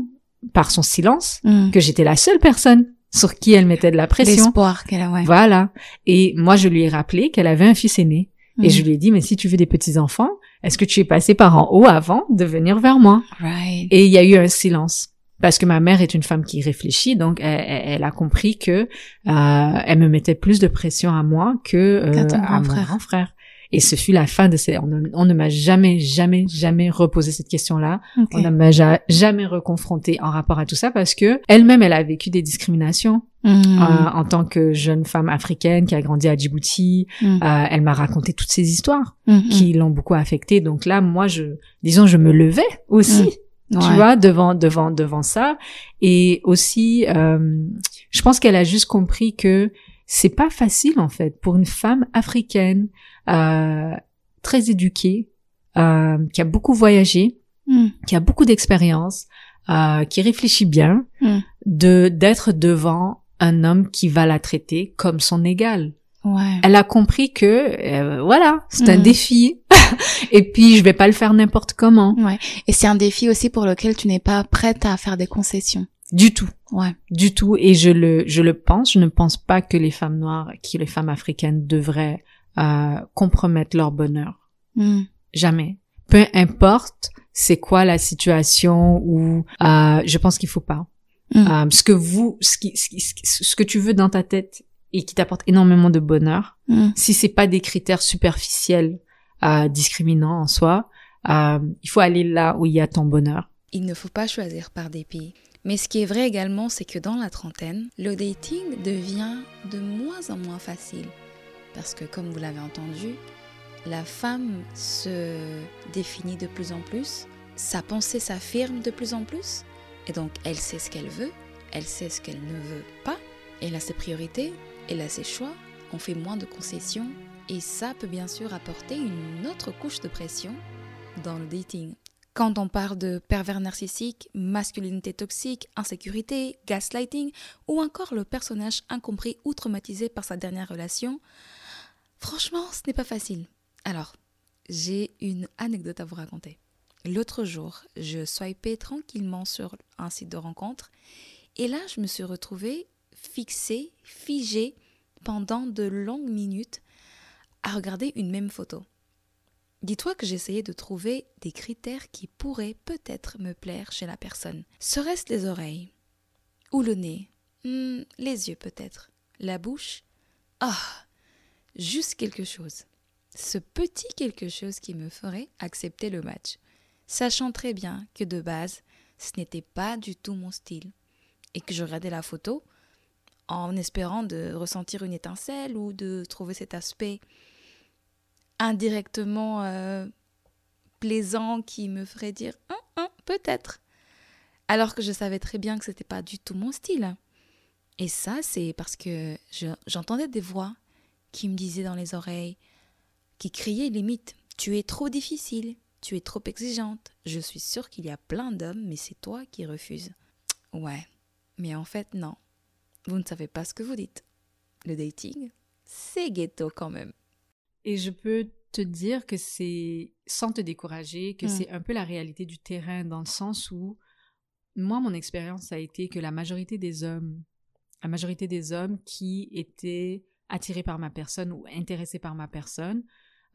par son silence, hmm. que j'étais la seule personne sur qui elle mettait de la pression. L'espoir qu'elle a, ouais. Voilà. Et moi, je lui ai rappelé qu'elle avait un fils aîné. Et hmm. je lui ai dit, mais si tu veux des petits-enfants, est-ce que tu es passé par en haut avant de venir vers moi? Right. Et il y a eu un silence parce que ma mère est une femme qui réfléchit, donc elle, a compris que euh, elle me mettait plus de pression à moi que euh, à mon grand frère. Et ce fut la fin de ces. On ne, on ne m'a jamais, jamais, jamais reposé cette question-là. On ne m'a jamais reconfronté en rapport à tout ça parce que elle-même, elle a vécu des discriminations. Hmm. Euh, en tant que jeune femme africaine qui a grandi à Djibouti, hmm. euh, elle m'a raconté toutes ces histoires hmm, qui l'ont beaucoup affectée. Donc là, moi, je, disons, je me levais aussi tu vois, devant devant devant ça. Et aussi, euh, je pense qu'elle a juste compris que c'est pas facile en fait pour une femme africaine euh, très éduquée, euh, qui a beaucoup voyagé, Mm. qui a beaucoup d'expérience, euh, qui réfléchit bien, Mm. de d'être devant un homme qui va la traiter comme son égal. Ouais. Elle a compris que euh, voilà, c'est un Mm. défi. Et puis je vais pas le faire n'importe comment. Ouais. Et c'est un défi aussi pour lequel tu n'es pas prête à faire des concessions. Du tout. Ouais. Du tout. Et je le, je le pense. Je ne pense pas que les femmes noires, que les femmes africaines devraient euh, compromettre leur bonheur. Mm. Jamais. Peu importe c'est quoi la situation ou euh, je pense qu'il faut pas. Mm. Euh, ce que vous, ce, qui- ce qui- ce que tu veux dans ta tête et qui t'apporte énormément de bonheur, Mm. si c'est pas des critères superficiels, euh, discriminants en soi, euh, il faut aller là où il y a ton bonheur. Il ne faut pas choisir par dépit. Mais ce qui est vrai également, c'est que dans la trentaine, le dating devient de moins en moins facile. Parce que comme vous l'avez entendu, la femme se définit de plus en plus, sa pensée s'affirme de plus en plus, et donc elle sait ce qu'elle veut, elle sait ce qu'elle ne veut pas, elle a ses priorités, elle a ses choix, on fait moins de concessions, et ça peut bien sûr apporter une autre couche de pression dans le dating. Quand on parle de pervers narcissique, masculinité toxique, insécurité, gaslighting ou encore le personnage incompris ou traumatisé par sa dernière relation, franchement, ce n'est pas facile. Alors, j'ai une anecdote à vous raconter. L'autre jour, je swipais tranquillement sur un site de rencontre et là, je me suis retrouvée fixée, figée pendant de longues minutes à regarder une même photo. Dis-toi que j'essayais de trouver des critères qui pourraient peut-être me plaire chez la personne. Serait-ce les oreilles Ou le nez? Hmm, Les yeux peut-être La bouche? Ah Juste quelque chose. Ce petit quelque chose qui me ferait accepter le match. Sachant très bien que de base, ce n'était pas du tout mon style. Et que je regardais la photo en espérant de ressentir une étincelle ou de trouver cet aspect indirectement euh, plaisant qui me ferait dire Hum, hum, peut-être alors que je savais très bien que c'était pas du tout mon style. Et ça c'est parce que je- j'entendais des voix qui me disaient dans les oreilles qui criaient limite tu es trop difficile tu es trop exigeante je suis sûre qu'il y a plein d'hommes mais c'est toi qui refuses ouais mais en fait non vous ne savez pas ce que vous dites le dating c'est ghetto quand même Et je peux te dire que c'est, sans te décourager, que Mm. c'est un peu la réalité du terrain dans le sens où, moi, mon expérience a été que la majorité des hommes, la majorité des hommes qui étaient attirés par ma personne ou intéressés par ma personne,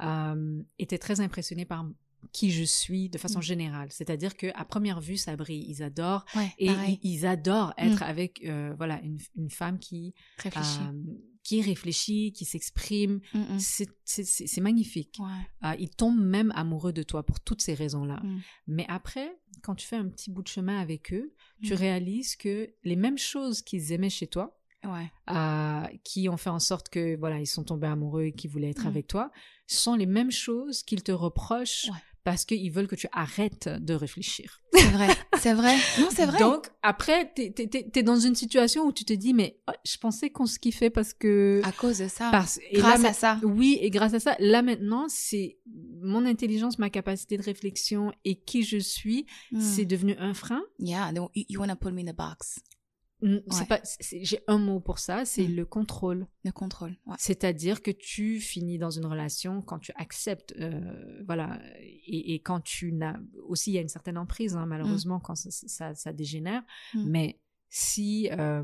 euh, étaient très impressionnés par qui je suis de façon Mm. générale. C'est-à-dire que à première vue, ça brille. Ils adorent ouais et ils, ils adorent être Mm. avec euh, voilà une, une femme qui réfléchis euh, qui réfléchit, qui s'exprime. C'est- magnifique. ouais Euh, ils tombent même amoureux de toi pour toutes ces raisons-là. Mm. Mais après, quand tu fais un petit bout de chemin avec eux, tu réalises que les mêmes choses qu'ils aimaient chez toi, ouais euh, qui ont fait en sorte que voilà, ils sont tombés amoureux et qu'ils voulaient être avec toi, sont les mêmes choses qu'ils te reprochent Ouais. Parce qu'ils veulent que tu arrêtes de réfléchir. C'est vrai, c'est vrai. Non, c'est vrai. Donc après, t'es es, dans une situation où tu te dis mais oh, je pensais qu'on se kiffait parce que à cause de ça, parce et grâce là, à ça. oui, et grâce à ça, là maintenant, c'est mon intelligence, ma capacité de réflexion et qui je suis, Mm. c'est devenu un frein. Yeah, no, you, you wanna put me in a box. Ouais. Pas, j'ai un mot pour ça, c'est le contrôle. Le contrôle. Ouais. C'est-à-dire que tu finis dans une relation quand tu acceptes, euh, voilà, et, et quand tu n'as aussi il y a une certaine emprise, hein, malheureusement quand ça, ça, ça dégénère. Mm. Mais si euh,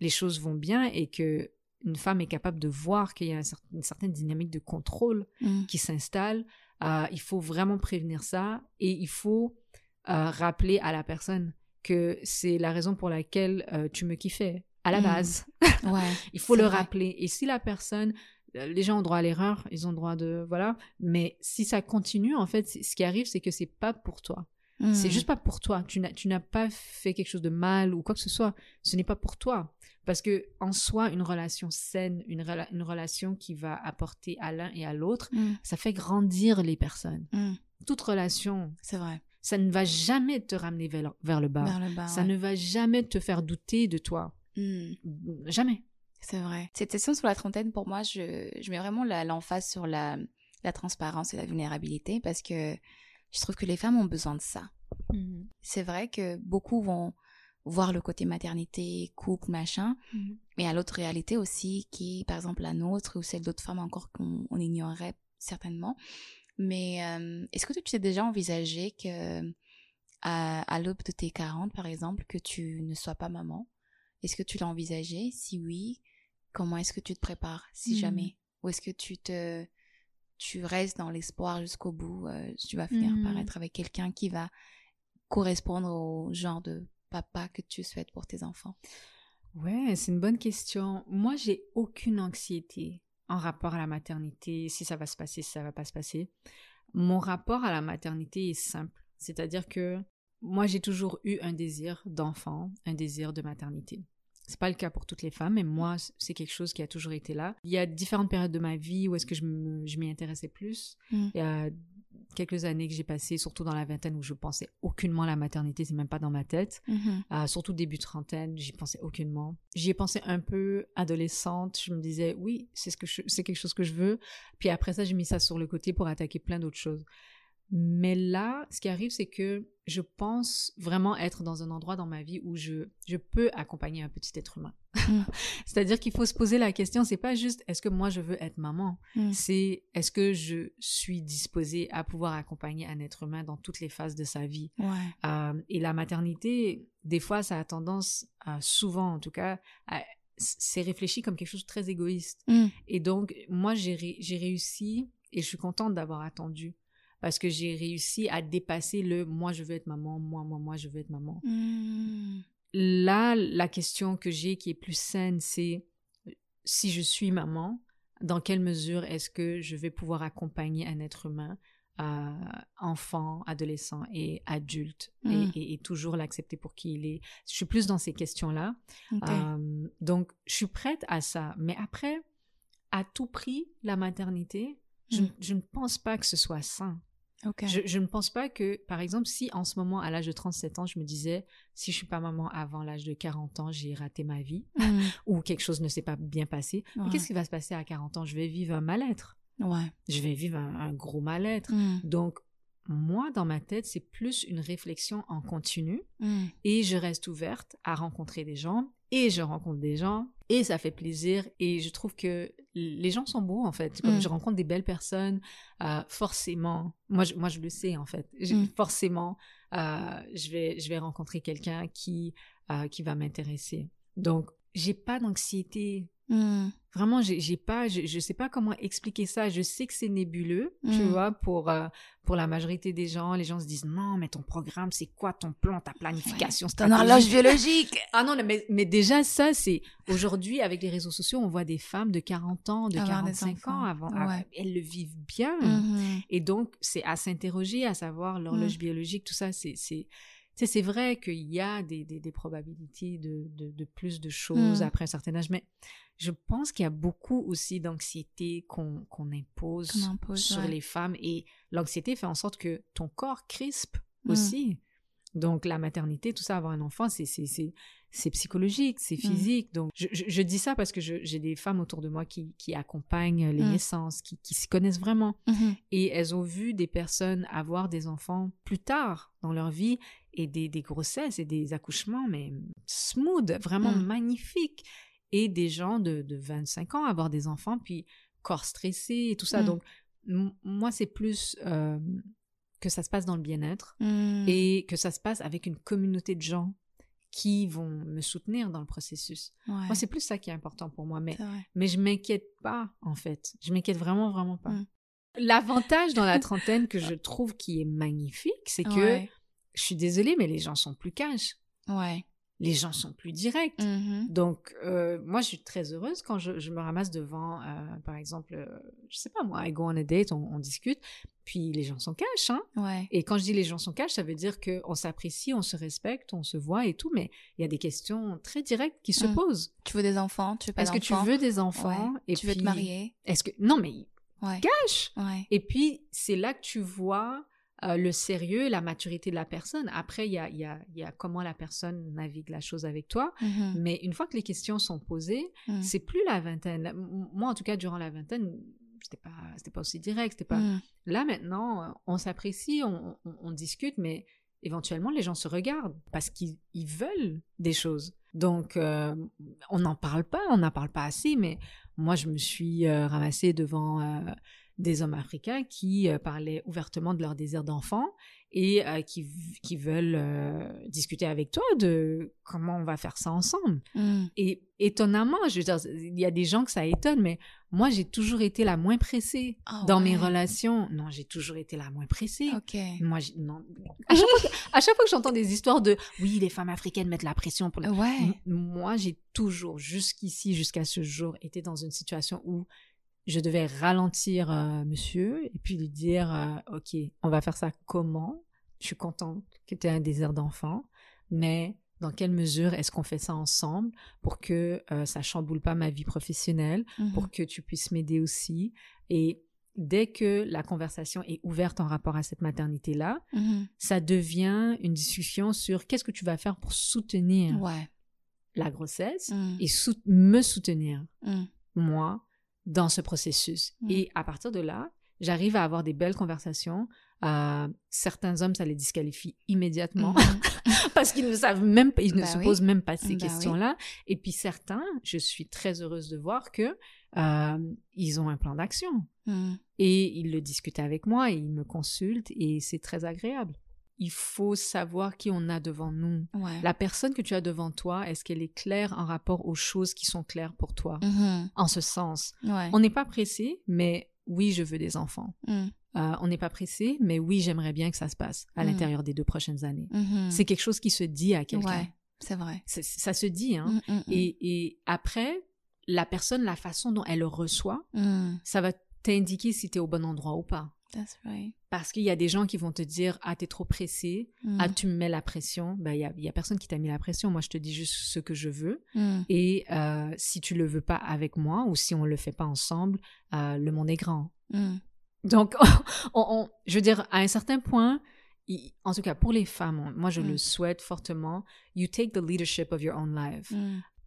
les choses vont bien et que une femme est capable de voir qu'il y a un cer- une certaine dynamique de contrôle Mm. qui s'installe, euh, il faut vraiment prévenir ça et il faut rappeler à la personne que c'est la raison pour laquelle euh, tu me kiffais à la Mm. base. Ouais. Il faut le vrai. rappeler. Et si la personne, euh, les gens ont droit à l'erreur, ils ont droit de voilà. Mais si ça continue, en fait, ce qui arrive, c'est que c'est pas pour toi. C'est Mm. juste pas pour toi. Tu n'as, tu n'as pas fait quelque chose de mal ou quoi que ce soit. Ce n'est pas pour toi. Parce que en soi, une relation saine, une, rela- une relation qui va apporter à l'un et à l'autre, Mm. ça fait grandir les personnes. Toute relation, C'est vrai. Ça ne va jamais te ramener vers, vers le bas. Vers le bas. Ça ouais. ne va jamais te faire douter de toi. Mm. Jamais. C'est vrai. Cette session sur la trentaine, pour moi, je, je mets vraiment l'emphase sur la, la transparence et la vulnérabilité parce que je trouve que les femmes ont besoin de ça. Mhm. C'est vrai que beaucoup vont voir le côté maternité, couple, machin, mhm. mais à l'autre réalité aussi qui est par exemple la nôtre ou celle d'autres femmes encore qu'on ignorerait certainement. Mais euh, est-ce que tu t'es déjà envisagé que à, à l'aube de tes 40 par exemple que tu ne sois pas maman? Est-ce que tu l'as envisagé? Si oui, comment est-ce que tu te prépares si mhm. jamais? Ou est-ce que tu te tu restes dans l'espoir jusqu'au bout, euh, tu vas finir par être avec quelqu'un qui va correspondre au genre de papa que tu souhaites pour tes enfants? Ouais, c'est une bonne question. Moi, j'ai aucune anxiété en rapport à la maternité, si ça va se passer, si ça va pas se passer. Mon rapport à la maternité est simple, c'est-à-dire que moi, j'ai toujours eu un désir d'enfant, un désir de maternité. C'est pas le cas pour toutes les femmes, mais moi, c'est quelque chose qui a toujours été là. Il y a différentes périodes de ma vie où est-ce que je m'y intéressais plus. Mm. Il y a quelques années que j'ai passées, surtout dans la vingtaine, où je pensais aucunement à la maternité, c'est même pas dans ma tête. Mm-hmm. Euh, surtout début trentaine, j'y pensais aucunement. J'y ai pensé un peu adolescente. Je me disais, oui, c'est ce que c'est quelque chose que je veux. Puis après ça, j'ai mis ça sur le côté pour attaquer plein d'autres choses. Mais là, ce qui arrive, c'est que je pense vraiment être dans un endroit dans ma vie où je, je peux accompagner un petit être humain. Mm. C'est-à-dire qu'il faut se poser la question, c'est pas juste est-ce que moi je veux être maman, mm. c'est est-ce que je suis disposée à pouvoir accompagner un être humain dans toutes les phases de sa vie? Euh, et la maternité, des fois, ça a tendance, à, souvent en tout cas, c'est réfléchi comme quelque chose de très égoïste. Mm. Et donc, moi, j'ai réussi et je suis contente d'avoir attendu parce que j'ai réussi à dépasser le moi je veux être maman, moi, moi, moi je veux être maman. Là, la question que j'ai qui est plus saine, c'est si je suis maman, dans quelle mesure est-ce que je vais pouvoir accompagner un être humain, euh, enfant, adolescent et adulte, hmm. et, toujours l'accepter pour qui il est? Je suis plus dans ces questions-là. Euh, donc, je suis prête à ça. Mais après, à tout prix, la maternité, je, je ne pense pas que ce soit sain. Je, ne pense pas que, par exemple, si en ce moment, à l'âge de 37 ans, je me disais, si je suis pas maman avant l'âge de 40 ans, j'ai raté ma vie, mm. ou quelque chose ne s'est pas bien passé, qu'est-ce qui va se passer à 40 ans? Je vais vivre un mal-être. Ouais. Je vais vivre un, gros mal-être. Mm. Donc, moi, dans ma tête, c'est plus une réflexion en continu, mm. et je reste ouverte à rencontrer des gens, et je rencontre des gens, et ça fait plaisir, et je trouve que les gens sont beaux en fait. Comme mm. je rencontre des belles personnes, euh, forcément, moi je, moi je le sais en fait, mm. forcément, euh, je, vais, je vais rencontrer quelqu'un qui, euh, qui va m'intéresser. Donc, j'ai pas d'anxiété Hmm. Vraiment, j'ai pas, je, je sais pas comment expliquer ça. Je sais que c'est nébuleux, tu hmm. vois, pour euh, pour la majorité des gens. Les gens se disent non, mais ton programme, c'est quoi ton plan, ta planification, c'est un horloge biologique. ah non, mais mais déjà ça, c'est aujourd'hui avec les réseaux sociaux, on voit des femmes de 40 ans, de 45 ans avant, elles le vivent bien. Mm-hmm. Et donc c'est à s'interroger, à savoir l'horloge biologique, tout ça, c'est c'est c'est vrai qu'il y a des, des, probabilités de, de, plus de choses mmh. après un certain âge, mais je pense qu'il y a beaucoup aussi d'anxiété qu'on impose, sur les femmes et l'anxiété fait en sorte que ton corps crispe mmh. aussi. Donc la maternité, tout ça, avoir un enfant, c'est c'est psychologique, c'est mmh. physique. Donc, je, je, dis ça parce que j'ai des femmes autour de moi qui, qui accompagnent les mmh. naissances, qui, qui s'y connaissent vraiment. Mmh et elles ont vu des personnes avoir des enfants plus tard dans leur vie et des, des grossesses et des accouchements, mais smooth, vraiment magnifiques. Et des gens de, de 25 ans avoir des enfants, puis corps stressé et tout ça. Donc, moi, c'est plus euh, que ça se passe dans le bien-être et que ça se passe avec une communauté de gens qui vont me soutenir dans le processus. Moi, c'est plus ça qui est important pour moi. Mais, mais je m'inquiète pas, en fait. Je m'inquiète vraiment, vraiment pas. Mm. L'avantage dans la trentaine que je trouve qui est magnifique, c'est que je suis désolée, mais les gens sont plus cash. Ouais les gens sont plus directs. Mm-hmm. Donc, euh, moi, je suis très heureuse quand je, me ramasse devant, euh, par exemple, euh, je sais pas moi, I go on a date, on, discute, puis les gens sont cash, hein. Ouais. Et quand je dis les gens sont cash, ça veut dire qu'on s'apprécie, on se respecte, on se voit et tout, mais il y a des questions très directes qui se mm. posent. Tu veux des enfants, tu veux pas Est-ce que tu veux des enfants? Et Tu veux te marier? Est-ce que non mais ouais. cash. Ouais. Et puis c'est là que tu vois euh, le sérieux, la maturité de la personne. Après, il y a, y, a, y a, comment la personne navigue la chose avec toi. Mhm. Mais une fois que les questions sont posées, Mhm. c'est plus la vingtaine. Moi, en tout cas, durant la vingtaine, c'était pas, c'était pas aussi direct. C'était pas. Mhm. Là, maintenant, on s'apprécie, on, on- on discute, mais éventuellement, les gens se regardent parce qu'ils ils veulent des choses. Donc, euh, on n'en parle pas, on n'en parle pas assez, mais moi, je me suis euh, ramassée devant euh, des hommes africains qui euh, parlaient ouvertement de leur désir d'enfant et euh, qui, qui veulent euh, discuter avec toi de comment on va faire ça ensemble. Mhm. Et étonnamment, je veux dire, il y a des gens que ça étonne, mais moi, j'ai toujours été la moins pressée Ah dans mes relations. Non, j'ai toujours été la moins pressée. Moi, non. À chaque, fois que, à chaque fois que j'entends des histoires de oui, les femmes africaines mettent la pression pour les... Ouais. Moi, j'ai toujours, jusqu'ici, jusqu'à ce jour, été dans une situation où je devais ralentir euh, monsieur et puis lui dire euh, Ok, on va faire ça comment? Je suis contente que tu aies un désir d'enfant, mais dans quelle mesure est-ce qu'on fait ça ensemble pour que euh, ça chamboule pas ma vie professionnelle, Mhm. pour que tu puisses m'aider aussi? Et dès que la conversation est ouverte en rapport à cette maternité-là, Mhm. ça devient une discussion sur qu'est-ce que tu vas faire pour soutenir Ouais. la grossesse Mhm. et sou- me soutenir, moi, dans ce processus. Mm. Et à partir de là, j'arrive à avoir des belles conversations. Euh, certains hommes, ça les disqualifie immédiatement Mhm. parce qu'ils ne savent même pas, ils ne Bah se posent même pas ces Bah oui. questions-là. Et puis certains, je suis très heureuse de voir que euh, ils ont un plan d'action Mhm. et ils le discutent avec moi et ils me consultent et c'est très agréable. Il faut savoir qui on a devant nous. Ouais. La personne que tu as devant toi, est-ce qu'elle est claire en rapport aux choses qui sont claires pour toi? Mhm. En ce sens, Ouais. on n'est pas pressé, mais oui, je veux des enfants. Mhm. Euh, on n'est pas pressé, mais oui, j'aimerais bien que ça se passe à Mm. l'intérieur des deux prochaines années. Mhm. C'est quelque chose qui se dit à quelqu'un. Ouais, c'est vrai. Ça se dit, hein. Mhm. Et, et après, la personne, la façon dont elle le reçoit, ça va t'indiquer si tu es au bon endroit ou pas. That's right. Parce qu'il y a des gens qui vont te dire Ah, t'es trop pressé. Ah, tu me mets la pression. Ben, il y a, personne qui t'a mis la pression. Moi, je te dis juste ce que je veux. Mhm. Et euh, si tu le veux pas avec moi ou si on le fait pas ensemble, euh, le monde est grand. Mhm. Donc, on- on- je veux dire, à un certain point, il- en tout cas pour les femmes, moi je Mm. le souhaite fortement, you take the leadership of your own life.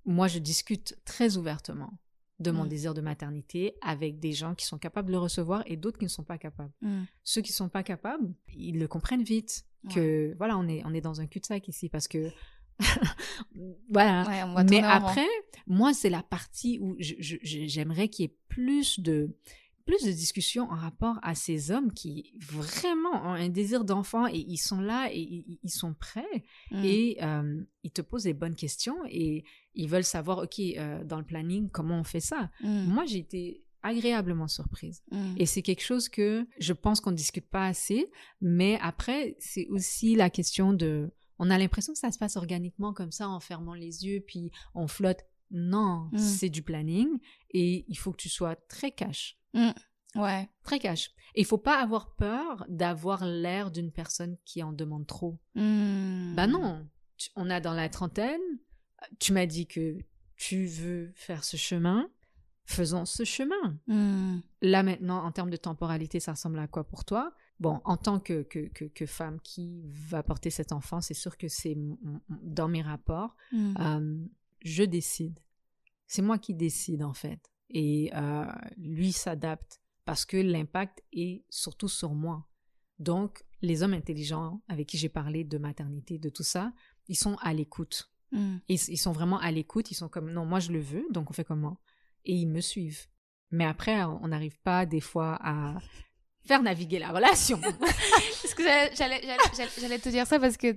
Moi, je discute très ouvertement de mon Mm. désir de maternité avec des gens qui sont capables de le recevoir et d'autres qui ne sont pas capables. Mhm. Ceux qui sont pas capables, ils le comprennent vite que voilà, on est on est dans un cul-de-sac ici parce que voilà. Ouais, on va Mais après, moi, c'est la partie où j'aimerais qu'il y ait plus de plus de discussions en rapport à ces hommes qui vraiment ont un désir d'enfant et ils sont là et ils, sont prêts Mhm. et euh, ils te posent des bonnes questions et ils veulent savoir, OK, euh, dans le planning, comment on fait ça. Mhm. Moi, j'ai été agréablement surprise. Mhm. Et c'est quelque chose que je pense qu'on ne discute pas assez, mais après, c'est aussi la question de... On a l'impression que ça se passe organiquement comme ça, en fermant les yeux, puis on flotte. Non, Mm. c'est du planning et il faut que tu sois très cash. Ouais. Très cash. Et il faut pas avoir peur d'avoir l'air d'une personne qui en demande trop. Mhm. Bah non, Tu- on a dans la trentaine, tu m'as dit que tu veux faire ce chemin, faisons ce chemin. Mhm. Là maintenant, en termes de temporalité, ça ressemble à quoi pour toi? Bon, en tant que, que, que, que femme qui va porter cet enfant, c'est sûr que c'est dans mes rapports, Mhm. euh, je décide. C'est moi qui décide en fait. Et euh, lui s'adapte parce que l'impact est surtout sur moi. Donc, les hommes intelligents avec qui j'ai parlé de maternité, de tout ça, ils sont à l'écoute. Mhm. Ils, ils sont vraiment à l'écoute. Ils sont comme, non, moi je le veux, donc on fait comment Et ils me suivent. Mais après, on n'arrive pas des fois à faire naviguer la relation. Parce que j'allais- te dire ça parce que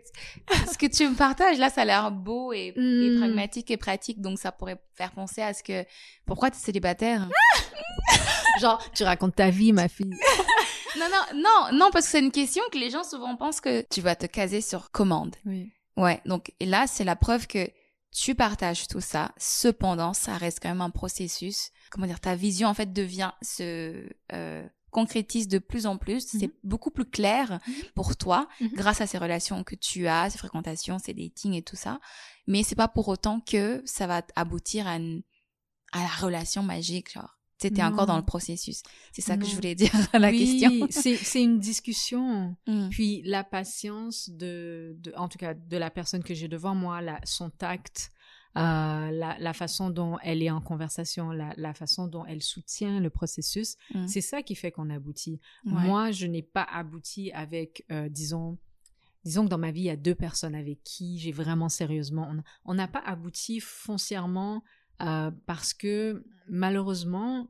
ce que tu me partages là, ça a l'air beau et, et Mm. pragmatique et pratique. Donc ça pourrait faire penser à ce que pourquoi tu es célibataire? Genre, tu racontes ta vie, ma fille. Non, non, non, non, parce que c'est une question que les gens souvent pensent que tu vas te caser sur commande. Oui. Ouais, donc et là, c'est la preuve que tu partages tout ça. Cependant, ça reste quand même un processus. Comment dire, ta vision en fait devient se euh, concrétise de plus en plus. C'est Mhm. beaucoup plus clair pour toi Mhm. grâce à ces relations que tu as, ces fréquentations, ces datings et tout ça. Mais c'est pas pour autant que ça va aboutir à, une, à la relation magique, genre C'était encore dans le processus. C'est ça que je voulais dire à la oui, question. c'est une discussion. Mm. Puis la patience de, de, en tout cas, de la personne que j'ai devant moi, la, son tact, la, la, façon dont elle est en conversation, la, la façon dont elle soutient le processus, Mm. c'est ça qui fait qu'on aboutit. Ouais. Moi, je n'ai pas abouti avec, euh, disons, disons que dans ma vie, il y a deux personnes avec qui j'ai vraiment sérieusement, on- n'a pas abouti foncièrement euh, parce que malheureusement,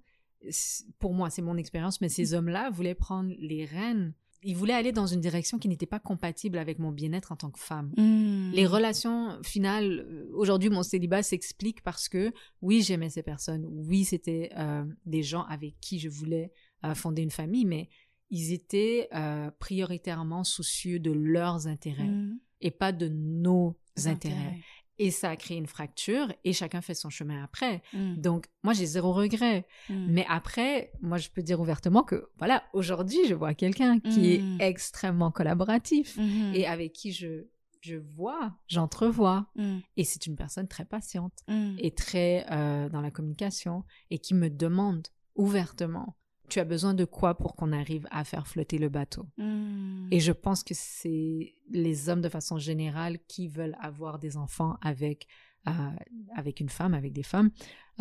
pour moi, c'est mon expérience, mais ces hommes-là voulaient prendre les rênes. Ils voulaient aller dans une direction qui n'était pas compatible avec mon bien-être en tant que femme. Mm. Les relations finales, euh, aujourd'hui, mon célibat s'explique parce que oui, j'aimais ces personnes. Oui, c'était euh, des gens avec qui je voulais euh, fonder une famille, mais ils étaient euh, prioritairement soucieux de leurs intérêts Mm. et pas de nos intérêts. Et ça a créé une fracture et chacun fait son chemin après. Mm. Donc, moi, j'ai zéro regret. Mm. Mais après, moi, je peux dire ouvertement que, voilà, aujourd'hui, je vois quelqu'un qui Mm. est extrêmement collaboratif Mhm. et avec qui je, je vois, j'entrevois. Et c'est une personne très patiente et très euh, dans la communication et qui me demande ouvertement, tu as besoin de quoi pour qu'on arrive à faire flotter le bateau? Mm. Et je pense que c'est les hommes de façon générale qui veulent avoir des enfants avec, euh, avec une femme, avec des femmes.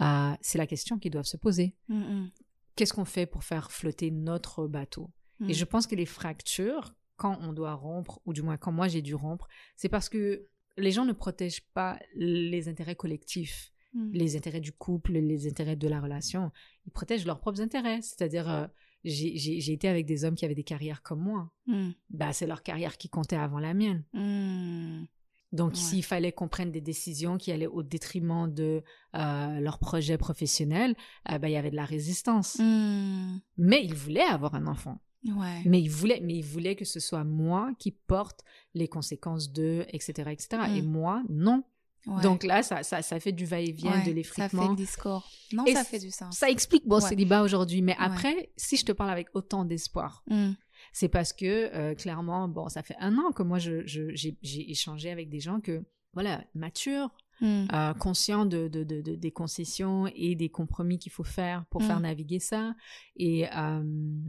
euh, c'est la question qu'ils doivent se poser. Mm, mm. Qu'est-ce qu'on fait pour faire flotter notre bateau? Et je pense que les fractures, quand on doit rompre, ou du moins quand moi j'ai dû rompre, c'est parce que les gens ne protègent pas les intérêts collectifs, Mm. les intérêts du couple, les intérêts de la relation. Ils protègent leurs propres intérêts. C'est-à-dire, euh, j'ai été avec des hommes qui avaient des carrières comme moi. Mm. Bah, c'est leur carrière qui comptait avant la mienne. Mm. Donc, Ouais. s'il fallait qu'on prenne des décisions qui allaient au détriment de euh, leur projet professionnel, euh, bah, il y avait de la résistance. Mais ils voulaient avoir un enfant. Ouais. Mais ils voulaient, mais ils voulaient que ce soit moi qui porte les conséquences de, etc., etc. Mm. Et moi, non. Ouais. Donc là, ça, ça, ça fait du va-et-vient, Ouais, de Ça fait l'effritement. le discours. Non, Et ça fait du sens. Ça explique mon Ouais. célibat aujourd'hui. Mais après, si je te parle avec autant d'espoir, Mm. c'est parce que euh, clairement, bon, ça fait un an que moi, je, je- j'ai, j'ai échangé avec des gens que, voilà, matures, Mm. euh, conscients de, de, de- de- des concessions et des compromis qu'il faut faire pour faire Mm. naviguer ça. Et euh,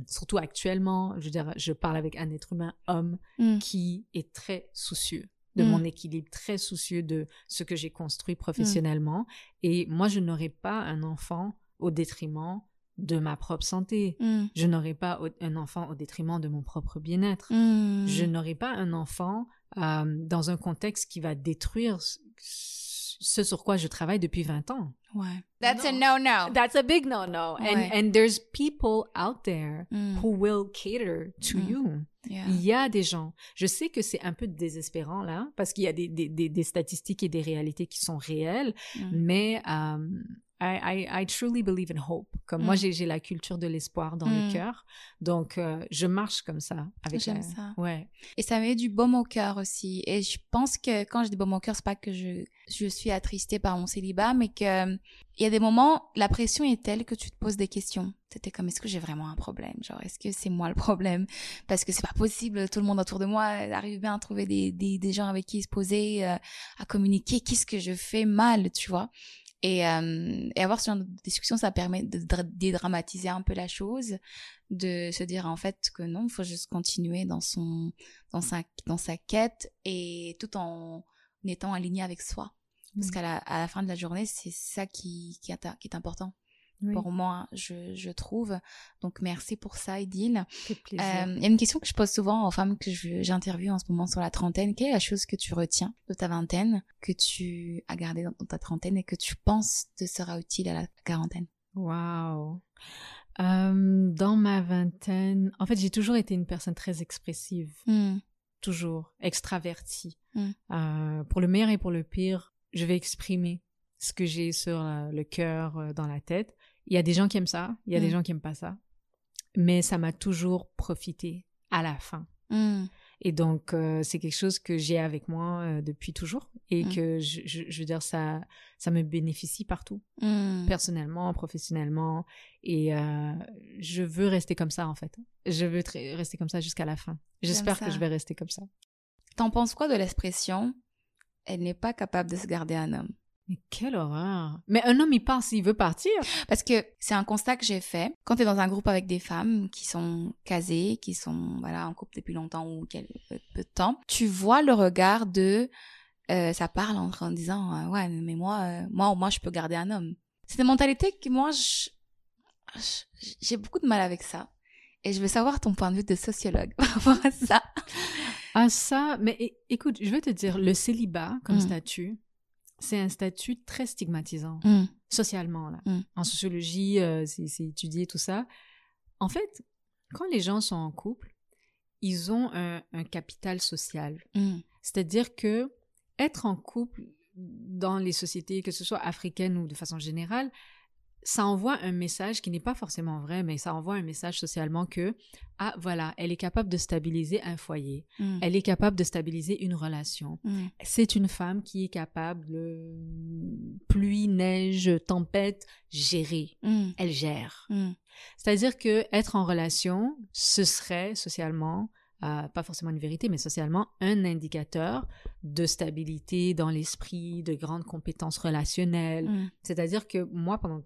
surtout actuellement, je veux dire, je parle avec un être humain homme Mm. qui est très soucieux de mon équilibre, très soucieux de ce que j'ai construit professionnellement. Et moi, je n'aurais pas un enfant au détriment de ma propre santé. Mm. Je n'aurais pas un enfant au détriment de mon propre bien-être. Mm. Je n'aurai pas un enfant euh, dans un contexte qui va détruire ce, sur quoi je travaille depuis 20 ans. Ouais. That's a no-no. That's a big no-no. Ouais. And, and there's people out there Mm. who will cater to Mm. you. Yeah. Il y a des gens. Je sais que c'est un peu désespérant là, parce qu'il y a des, des, des, des statistiques et des réalités qui sont réelles, Mm. mais euh, I, I, I truly believe in hope. Comme moi, Mm. j'ai j'ai la culture de l'espoir dans Mm. le cœur, donc euh, je marche comme ça. avec J'aime la- ça. Ouais. Et ça met du baume au cœur aussi. Et je pense que quand je dis baume au cœur, c'est pas que je, je suis attristée par mon célibat, mais que euh, il y a des moments, la pression est telle que tu te poses des questions. C'était comme, est-ce que j'ai vraiment un problème? Genre, est-ce que c'est moi le problème? Parce que c'est pas possible, tout le monde autour de moi arrive bien à trouver des, des, des gens avec qui se poser, euh, à communiquer. Qu'est-ce que je fais mal, tu vois? Et, euh, et avoir ce genre de discussion, ça permet de dra- dédramatiser un peu la chose, de se dire en fait que non, il faut juste continuer dans son dans sa dans sa quête et tout en étant aligné avec soi. Parce Mm. qu'à la, à la fin de la journée, c'est ça qui, qui, est, qui est important Oui. pour moi, je, je trouve. Donc merci pour ça, Edil. Euh, Il y a une question que je pose souvent aux femmes que j'interviewe en ce moment sur la trentaine. Quelle est la chose que tu retiens de ta vingtaine, que tu as gardé dans, dans ta trentaine et que tu penses te sera utile à la quarantaine? Wow. Euh, dans ma vingtaine, en fait, j'ai toujours été une personne très expressive, Hmm. toujours extravertie. Mm. Euh, pour le meilleur et pour le pire, je vais exprimer ce que j'ai sur le cœur, dans la tête. Il y a des gens qui aiment ça, il y a des Mm. gens qui aiment pas ça, mais ça m'a toujours profité à la fin. Hmm. Et donc, euh, c'est quelque chose que j'ai avec moi euh, depuis toujours et Mm. que je, je, je veux dire, ça, ça me bénéficie partout personnellement, professionnellement. Et euh, je veux rester comme ça, en fait. Je veux rester comme ça jusqu'à la fin. J'espère que je vais rester comme ça. T'en penses quoi de l'expression Elle n'est pas capable de se garder un homme? Mais quelle horreur. Mais un homme, il part s'il veut partir. Parce que c'est un constat que j'ai fait. Quand tu es dans un groupe avec des femmes qui sont casées, qui sont voilà en couple depuis longtemps ou quelques peu de temps, tu vois le regard de euh, ça parle en, en disant euh, ouais mais moi euh, moi moi je peux garder un homme. C'est une mentalité que moi j'ai beaucoup de mal avec ça. Et je veux savoir ton point de vue de sociologue par rapport à ça. À ça, mais écoute, je vais te dire, le célibat comme mm. statut, c'est un statut très stigmatisant, mm. socialement. Là. Mm. En sociologie, euh, c'est étudié tout ça. En fait, quand les gens sont en couple, ils ont un, un capital social. C'est-à-dire que être en couple dans les sociétés, que ce soit africaines ou de façon générale, ça envoie un message qui n'est pas forcément vrai, mais ça envoie un message socialement que, ah voilà, elle est capable de stabiliser un foyer, mm. elle est capable de stabiliser une relation. Mm. C'est une femme qui est capable de pluie, neige, tempête, gérer. Mm. Elle gère. C'est-à-dire que être en relation, ce serait socialement, euh, pas forcément une vérité, mais socialement, un indicateur de stabilité dans l'esprit, de grandes compétences relationnelles. C'est-à-dire que moi, pendant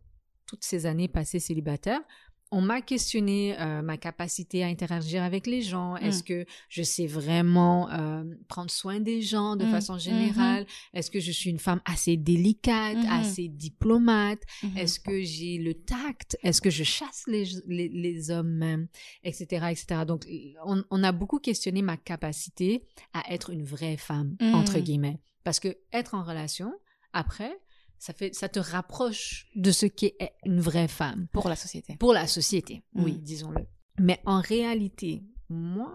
toutes ces années passées célibataire, on m'a questionné euh, ma capacité à interagir avec les gens. Mm. Est-ce que je sais vraiment euh, prendre soin des gens de mm. façon générale? Mm-hmm. Est-ce que je suis une femme assez délicate, assez diplomate? Est-ce que j'ai le tact? Est-ce que je chasse les, les, hommes, etc., etc. Donc, on, on, a beaucoup questionné ma capacité à être une vraie femme, entre guillemets. Parce que être en relation, après, ça fait ça te rapproche de ce qu'est une vraie femme pour la société. Pour la société, oui, mm. disons-le. Mais en réalité, moi,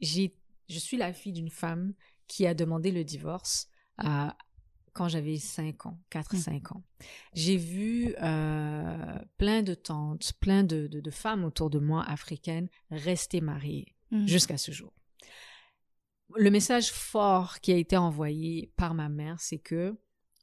j'ai je suis la fille d'une femme qui a demandé le divorce euh, quand j'avais 5 ans, 4-5 mm. ans. J'ai vu euh, plein de tantes, plein de, de, femmes autour de moi africaines rester mariées mm. jusqu'à ce jour. Le message fort qui a été envoyé par ma mère, c'est que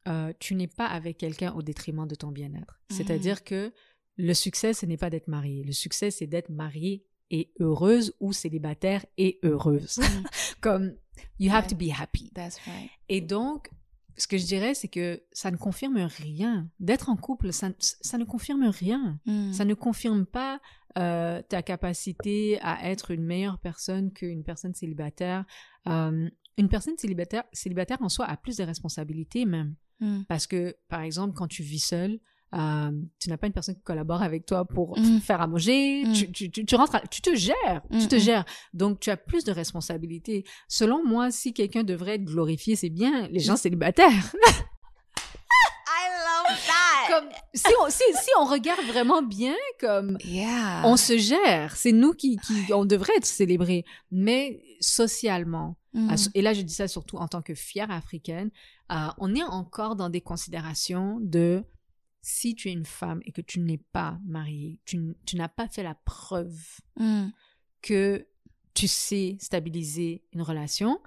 euh, tu n'es pas avec quelqu'un au détriment de ton bien-être. Mmh. C'est-à-dire que le succès, ce n'est pas d'être marié. Le succès, c'est d'être mariée et heureuse ou célibataire et heureuse. Mmh. Comme, you have to be happy. That's right. Et donc, ce que je dirais, c'est que ça ne confirme rien. D'être en couple, ça, ça, ne confirme rien. Mmh. Ça ne confirme pas euh, ta capacité à être une meilleure personne qu'une personne célibataire. Euh, une personne célibataire, célibataire en soi a plus de responsabilités même. Mm. Parce que, par exemple, quand tu vis seul, euh, tu n'as pas une personne qui collabore avec toi pour mm. faire à manger, mm. tu, tu, tu, rentres, tu te gères, tu te gères. Donc, tu as plus de responsabilités. Selon moi, si quelqu'un devrait être glorifié, c'est bien les gens célibataires. I love that. Comme, si, on, si, si on regarde vraiment bien, comme on se gère, c'est nous qui, qui on devrait être célébrés, mais socialement. Et là, je dis ça surtout en tant que fière africaine, euh, on est encore dans des considérations de si tu es une femme et que tu n'es pas mariée, tu, n'as pas fait la preuve mm. que tu sais stabiliser une relation,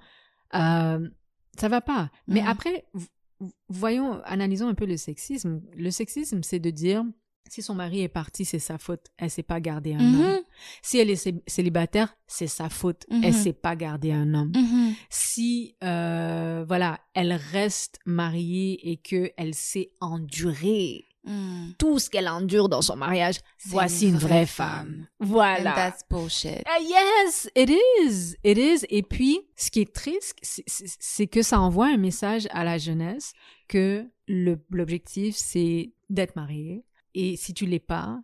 euh, ça va pas. Mais après, voyons, analysons un peu le sexisme. Le sexisme, c'est de dire si son mari est parti, c'est sa faute. Elle sait pas garder un homme. Mm-hmm. Si elle est célibataire, c'est sa faute. Elle mm-hmm. sait pas garder un homme. Mm-hmm. Si euh, voilà, elle reste mariée et que elle sait endurer mm. tout ce qu'elle endure dans son mariage, voici une vraie, femme. Voilà. And that's bullshit. Uh, yes, it is. It is. Et puis, ce qui est triste, c'est que ça envoie un message à la jeunesse que l'objectif, c'est d'être marié, et si tu l'es pas,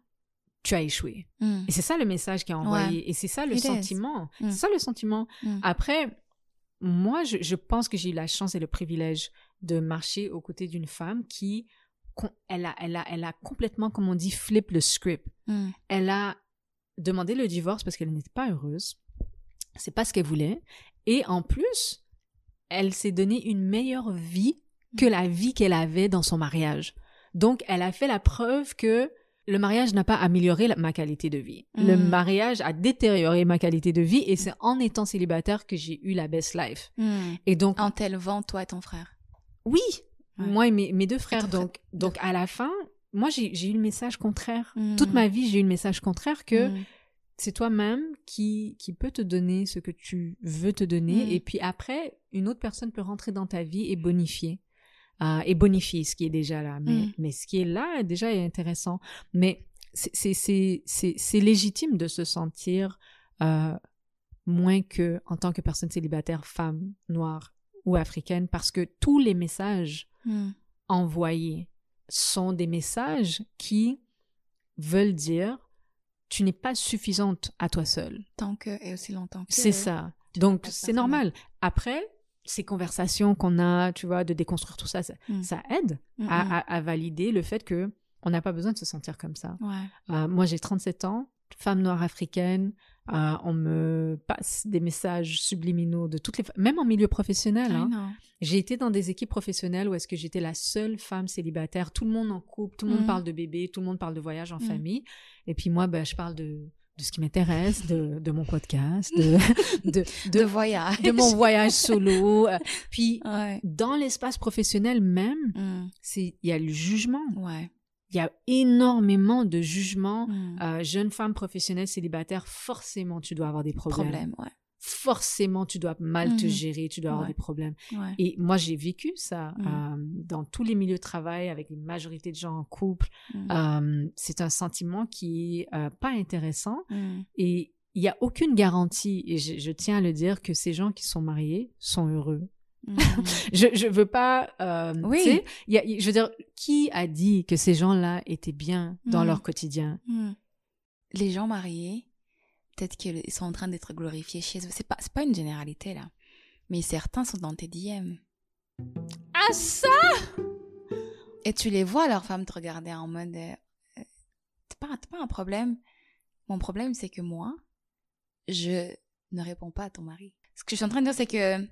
tu as échoué. Mm. Et c'est ça le message qui est envoyé. Et c'est ça le sentiment. C'est ça le sentiment. Mm. Après, moi, je, pense que j'ai eu la chance et le privilège de marcher aux côtés d'une femme qui, elle a, elle, a, elle a complètement, comme on dit, flip le script. Elle a demandé le divorce parce qu'elle n'était pas heureuse. C'est pas ce qu'elle voulait. Et en plus, elle s'est donné une meilleure vie que la vie qu'elle avait dans son mariage. Donc, elle a fait la preuve que le mariage n'a pas amélioré ma qualité de vie. Le mm. mariage a détérioré ma qualité de vie et c'est en étant célibataire que j'ai eu la best life. Mm. Et donc en t'élevant toi et ton frère. Oui, moi et mes, deux frères. Donc donc à la fin, moi j'ai eu le message contraire. Mm. Toute ma vie j'ai eu le message contraire que c'est toi-même qui qui peut te donner ce que tu veux te donner et puis après une autre personne peut rentrer dans ta vie et bonifier. Euh, et bonifier ce qui est déjà là. Mais, Mm. mais ce qui est là, déjà, est intéressant. Mais c'est- légitime de se sentir euh, moins que en tant que personne célibataire, femme, noire ou africaine, parce que tous les messages Hmm. envoyés sont des messages qui veulent dire tu n'es pas suffisante à toi seule. Tant que, et aussi longtemps que. C'est ça. tu Donc, c'est normal. Après, ces conversations qu'on a, tu vois, de déconstruire tout ça, ça, Mm. ça aide Mm, à, mm. à- à valider le fait que on n'a pas besoin de se sentir comme ça. Ouais. Euh, moi, j'ai 37 ans, femme noire africaine. euh, on me passe des messages subliminaux de toutes les femmes, même en milieu professionnel. Hein. J'ai été dans des équipes professionnelles où est-ce que j'étais la seule femme célibataire. Tout le monde en couple, tout le monde parle de bébé, tout le monde parle de voyage en famille. Et puis moi, ben, je parle de, de ce qui m'intéresse, de, de mon podcast, de, de, De de, voyage. de mon voyage solo. Euh, Puis Ouais. dans l'espace professionnel même, c'est il y a le jugement. Ouais. Il y a énormément de jugements. Hmm. Euh, jeune femme professionnelle célibataire, forcément tu dois avoir des problèmes. Problème, ouais. Forcément tu dois mal te Mhm. gérer, tu dois avoir des problèmes. Ouais. Et moi, j'ai vécu ça Mm. euh, dans tous les milieux de travail avec une majorité de gens en couple. Mm. Euh, c'est un sentiment qui est euh, pas intéressant Hmm. et il y a aucune garantie, et je, je tiens à le dire, que ces gens qui sont mariés sont heureux. Je, je veux pas. Oui. y je veux dire, qui a dit que ces gens-là étaient bien dans Mm. leur quotidien? Les gens mariés, peut-être qu'ils sont en train d'être glorifiés chez eux. C'est pas, pas une généralité là. Mais certains sont dans tes DM. Ah ça? Et tu les vois, leurs femmes te regarder en mode euh, euh, T'as pas, t'as pas un problème Mon problème, c'est que moi, je ne réponds pas à ton mari. Ce que je suis en train de dire, c'est que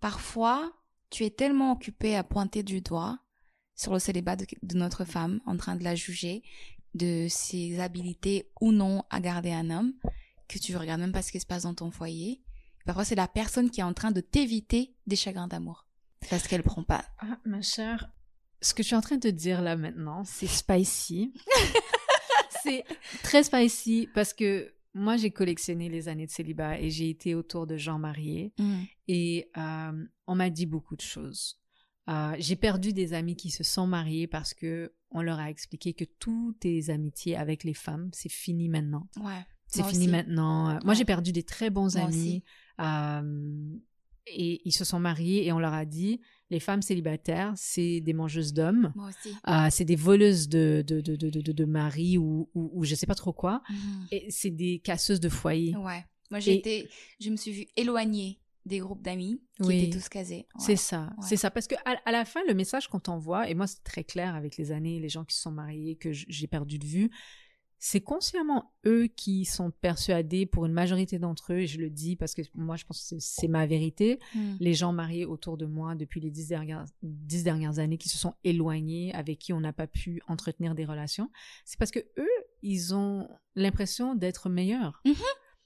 parfois, tu es tellement occupé à pointer du doigt sur le célibat de, de notre femme, en train de la juger, de ses habilités ou non à garder un homme, que tu regardes même pas ce qui se passe dans ton foyer. Parfois, c'est la personne qui est en train de t'éviter des chagrins d'amour. Parce qu'elle prend pas. Ah, ma chère, ce que je suis en train de dire là maintenant, c'est spicy. c'est très spicy parce que moi, j'ai collectionné les années de célibat et j'ai été autour de gens mariés et euh, on m'a dit beaucoup de choses. Euh, j'ai perdu des amis qui se sont mariés parce que on leur a expliqué que toutes tes amitiés avec les femmes, c'est fini maintenant. Ouais. C'est fini aussi. maintenant. Euh, Moi, j'ai perdu des très bons Moi amis. euh, et ils se sont mariés et on leur a dit les femmes célibataires, c'est des mangeuses d'hommes. Moi aussi. Euh, c'est des voleuses de, de, de, de, de, mari ou, ou, ou je sais pas trop quoi. Mhm. Et c'est des casseuses de foyer. Ouais. Moi, j'ai Et- été, je me suis vue éloignée des groupes d'amis qui Oui. étaient tous casés. Ouais. C'est ça, Ouais. c'est ça. Parce que à, à la fin, le message qu'on t'envoie, et moi c'est très clair avec les années, les gens qui se sont mariés, que j'ai perdu de vue, c'est consciemment eux qui sont persuadés, pour une majorité d'entre eux, et je le dis parce que moi je pense que c'est- ma vérité, Mhm. les gens mariés autour de moi depuis les dix dernières, dix dernières années qui se sont éloignés, avec qui on n'a pas pu entretenir des relations, c'est parce que eux, ils ont l'impression d'être meilleurs.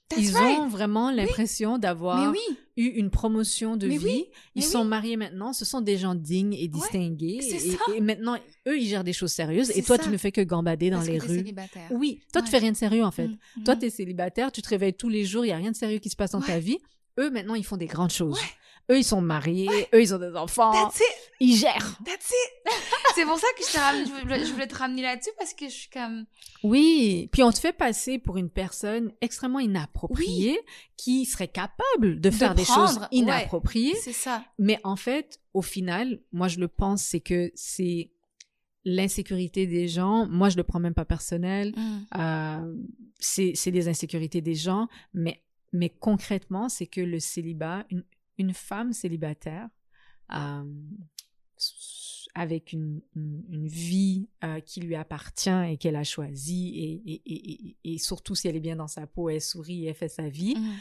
That's Ils right. ont vraiment l'impression d'avoir oui. eu une promotion de Mais vie. oui, Ils sont mariés maintenant. Ce sont des gens dignes et distingués. et, ça. et maintenant, eux, ils gèrent des choses sérieuses. Et toi, ça. tu ne fais que gambader dans Parce les que rues. célibataire. Oui, toi, tu Ouais. fais rien de sérieux, en fait. Mhm. Toi, tu es célibataire, tu te réveilles tous les jours, il n'y a rien de sérieux qui se passe dans ta vie. Eux, maintenant, ils font des grandes choses. Eux, ils sont mariés. Eux, ils ont des enfants. That's it. Ils gèrent. That's it. c'est pour ça que je, t'ai ramené- je voulais, je voulais te ramener là-dessus parce que je suis comme. Oui, puis on te fait passer pour une personne extrêmement inappropriée qui serait capable de faire des prendre, choses ouais. inappropriées. C'est ça. Mais en fait, au final, moi je le pense, c'est que c'est l'insécurité des gens. Moi, je le prends même pas personnel. Mhm. Euh, c'est c'est les insécurités des gens, mais mais concrètement, c'est que le célibat, une, une femme célibataire euh, avec une, une, une vie euh, qui lui appartient et qu'elle a choisie, et, et, et, et- surtout si elle est bien dans sa peau, elle sourit, elle fait sa vie, Mhm.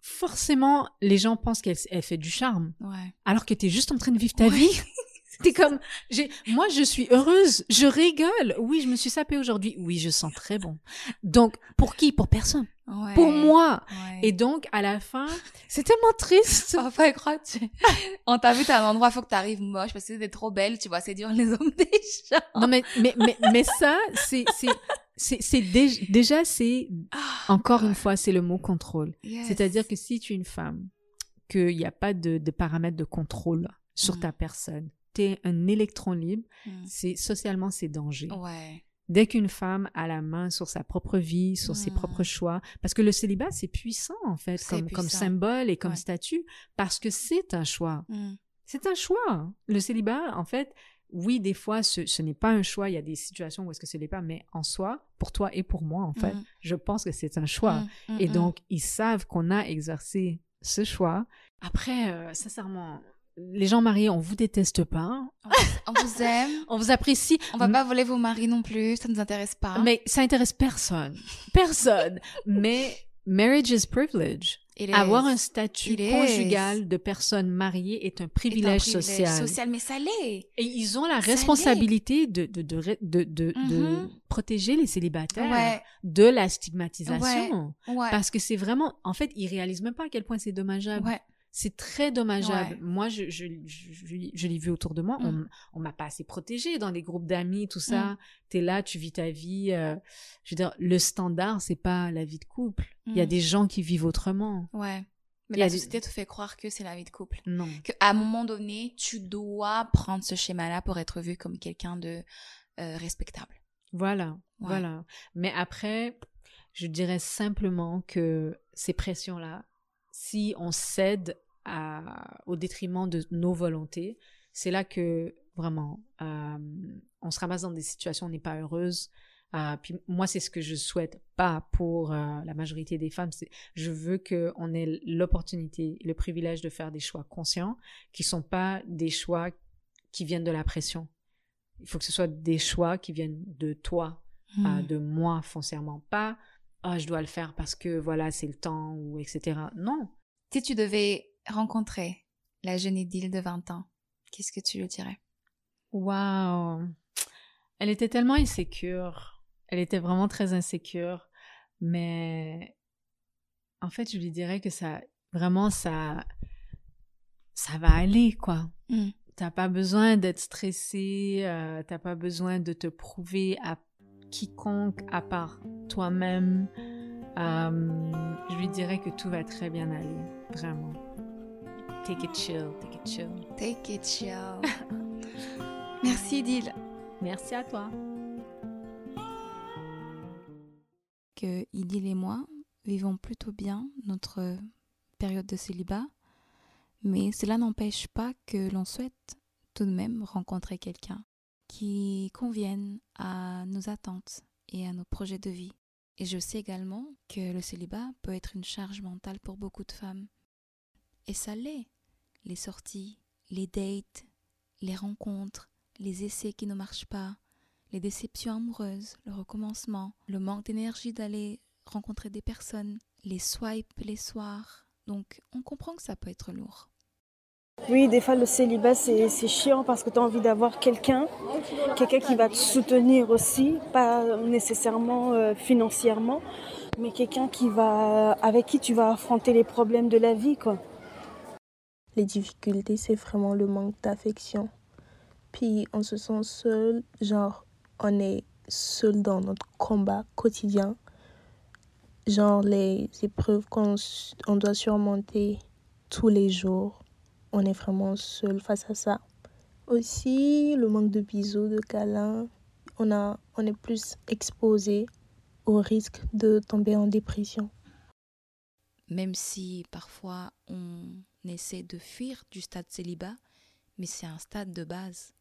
forcément, les gens pensent qu'elle elle fait du charme Ouais. alors que tu es juste en train de vivre ta Ouais. vie. T'es comme, j'ai, moi je suis heureuse, je rigole. Oui, je me suis sapée aujourd'hui. Oui, je sens très bon. Donc, pour qui? Pour personne. Ouais. Pour moi. Ouais. Et donc, à la fin, c'est tellement triste. Elle croit que tu... On t'a vu, t'as un endroit, faut que t'arrives moche parce que t'es trop belle, tu vois, séduire les hommes déjà. Non, mais, mais, mais, mais ça, c'est, c'est, c'est, c'est dé- déjà, c'est, encore une fois, c'est le mot contrôle. Yes. C'est-à-dire que si tu es une femme, qu'il n'y a pas de, de paramètres de contrôle sur Mm. ta personne, un électron libre, Mm. c'est socialement, c'est danger. Ouais. Dès qu'une femme a la main sur sa propre vie, sur ses Mm. propres choix, parce que le célibat, c'est puissant, en fait, comme, symbole et comme Ouais. statut, parce que c'est un choix. Mm. C'est un choix. Le célibat, en fait, oui, des fois, ce, ce n'est pas un choix. Il y a des situations où est-ce que ce n'est pas, mais en soi, pour toi et pour moi, en fait, Mm. je pense que c'est un choix. Mm, mm, Et mm. donc, ils savent qu'on a exercé ce choix. Après, euh, sincèrement, les gens mariés, on vous déteste pas. On vous- aime. On vous apprécie. On va pas voler vos maris non plus, ça nous intéresse pas. Mais ça intéresse personne. Personne. mais marriage is privilege. It Avoir is. un statut It is. conjugal de personne mariée est un privilège, Est un privilège social. social, mais ça l'est. Et ils ont la Ça responsabilité de, de, de, de, de, de Mhm. protéger les célibataires Ouais, de la stigmatisation. ouais, Parce que c'est vraiment, en fait, ils réalisent même pas à quel point c'est dommageable. ouais. C'est très dommageable. Ouais. Moi, je, je, je, je- l'ai vu autour de moi. Mm. On, on m'a pas assez protégée dans des groupes d'amis, tout ça. Tu es là, tu vis ta vie. euh, je veux dire, le standard, c'est pas la vie de couple. Il y a Mm. des gens qui vivent autrement. Ouais. Mais la société te fait croire que c'est la vie de couple. Non. Qu'à un moment donné, tu dois prendre ce schéma-là pour être vu comme quelqu'un de euh, respectable. Voilà, Ouais. voilà. Mais après, je dirais simplement que ces pressions-là, si on cède à, au détriment de nos volontés, c'est là que vraiment euh, on se ramasse dans des situations où on n'est pas heureuse. Euh, puis moi, c'est ce que je souhaite pas pour euh, la majorité des femmes. Je veux qu'on ait l'opportunité, le privilège de faire des choix conscients, qui sont pas des choix qui viennent de la pression. Il faut que ce soit des choix qui viennent de toi, Mm. euh, de moi foncièrement, pas ah je dois le faire parce que voilà c'est le temps ou etc. Non, Si tu devais rencontrer la jeune Idylle de 20 ans, qu'est-ce que tu lui dirais? Waouh, elle était tellement insécure, elle était vraiment très insécure, mais en fait je lui dirais que ça vraiment ça ça va aller quoi. Mm. T'as pas besoin d'être stressé, euh, t'as pas besoin de te prouver à quiconque à part toi-même. Euh, je lui dirais que tout va très bien aller, vraiment. Take it chill, take it chill. Take it chill. Merci Idylle. Merci à toi. Que Idylle et moi vivons plutôt bien notre période de célibat, mais cela n'empêche pas que l'on souhaite tout de même rencontrer quelqu'un qui convienne à nos attentes et à nos projets de vie. Et je sais également que le célibat peut être une charge mentale pour beaucoup de femmes. Et ça l'est. Les sorties, les dates, les rencontres, les essais qui ne marchent pas, les déceptions amoureuses, le recommencement, le manque d'énergie d'aller rencontrer des personnes, les swipes les soirs. Donc on comprend que ça peut être lourd. Oui, des fois le célibat c'est chiant parce que tu as envie d'avoir quelqu'un, quelqu'un qui va te soutenir aussi, pas nécessairement euh, financièrement, mais quelqu'un qui va avec qui tu vas affronter les problèmes de la vie quoi. Les difficultés, c'est vraiment le manque d'affection. Puis on se sent seul, genre on est seul dans notre combat quotidien. Genre les épreuves qu'on on doit surmonter tous les jours. On est vraiment seul face à ça. Aussi, le manque de bisous, de câlins. On, a, on est plus exposé au risque de tomber en dépression. Même si parfois on essaie de fuir du stade célibat, mais c'est un stade de base.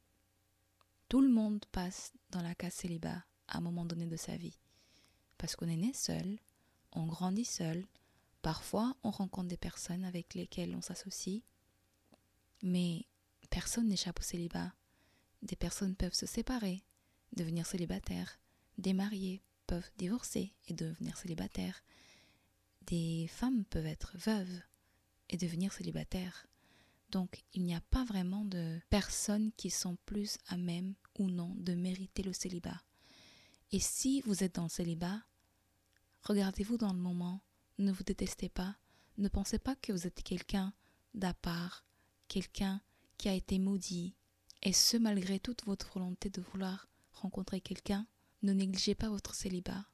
Tout le monde passe dans la case célibat à un moment donné de sa vie. Parce qu'on est né seul, on grandit seul, parfois on rencontre des personnes avec lesquelles on s'associe, mais personne n'échappe au célibat. Des personnes peuvent se séparer, devenir célibataires, des mariés peuvent divorcer et devenir célibataires. Des femmes peuvent être veuves et devenir célibataires. Donc il n'y a pas vraiment de personnes qui sont plus à même ou non de mériter le célibat. Et si vous êtes dans le célibat, regardez-vous dans le moment, ne vous détestez pas, ne pensez pas que vous êtes quelqu'un d'à part, quelqu'un qui a été maudit, et ce malgré toute votre volonté de vouloir rencontrer quelqu'un, ne négligez pas votre célibat.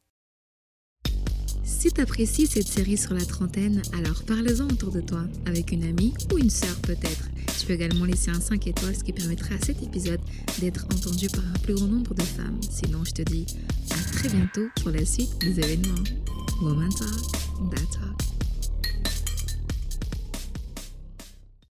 Si tu apprécies cette série sur la trentaine, alors parle-en autour de toi, avec une amie ou une sœur peut-être. Tu peux également laisser un 5 étoiles, ce qui permettra à cet épisode d'être entendu par un plus grand nombre de femmes. Sinon, je te dis à très bientôt pour la suite des événements. Woman Talk, That Talk.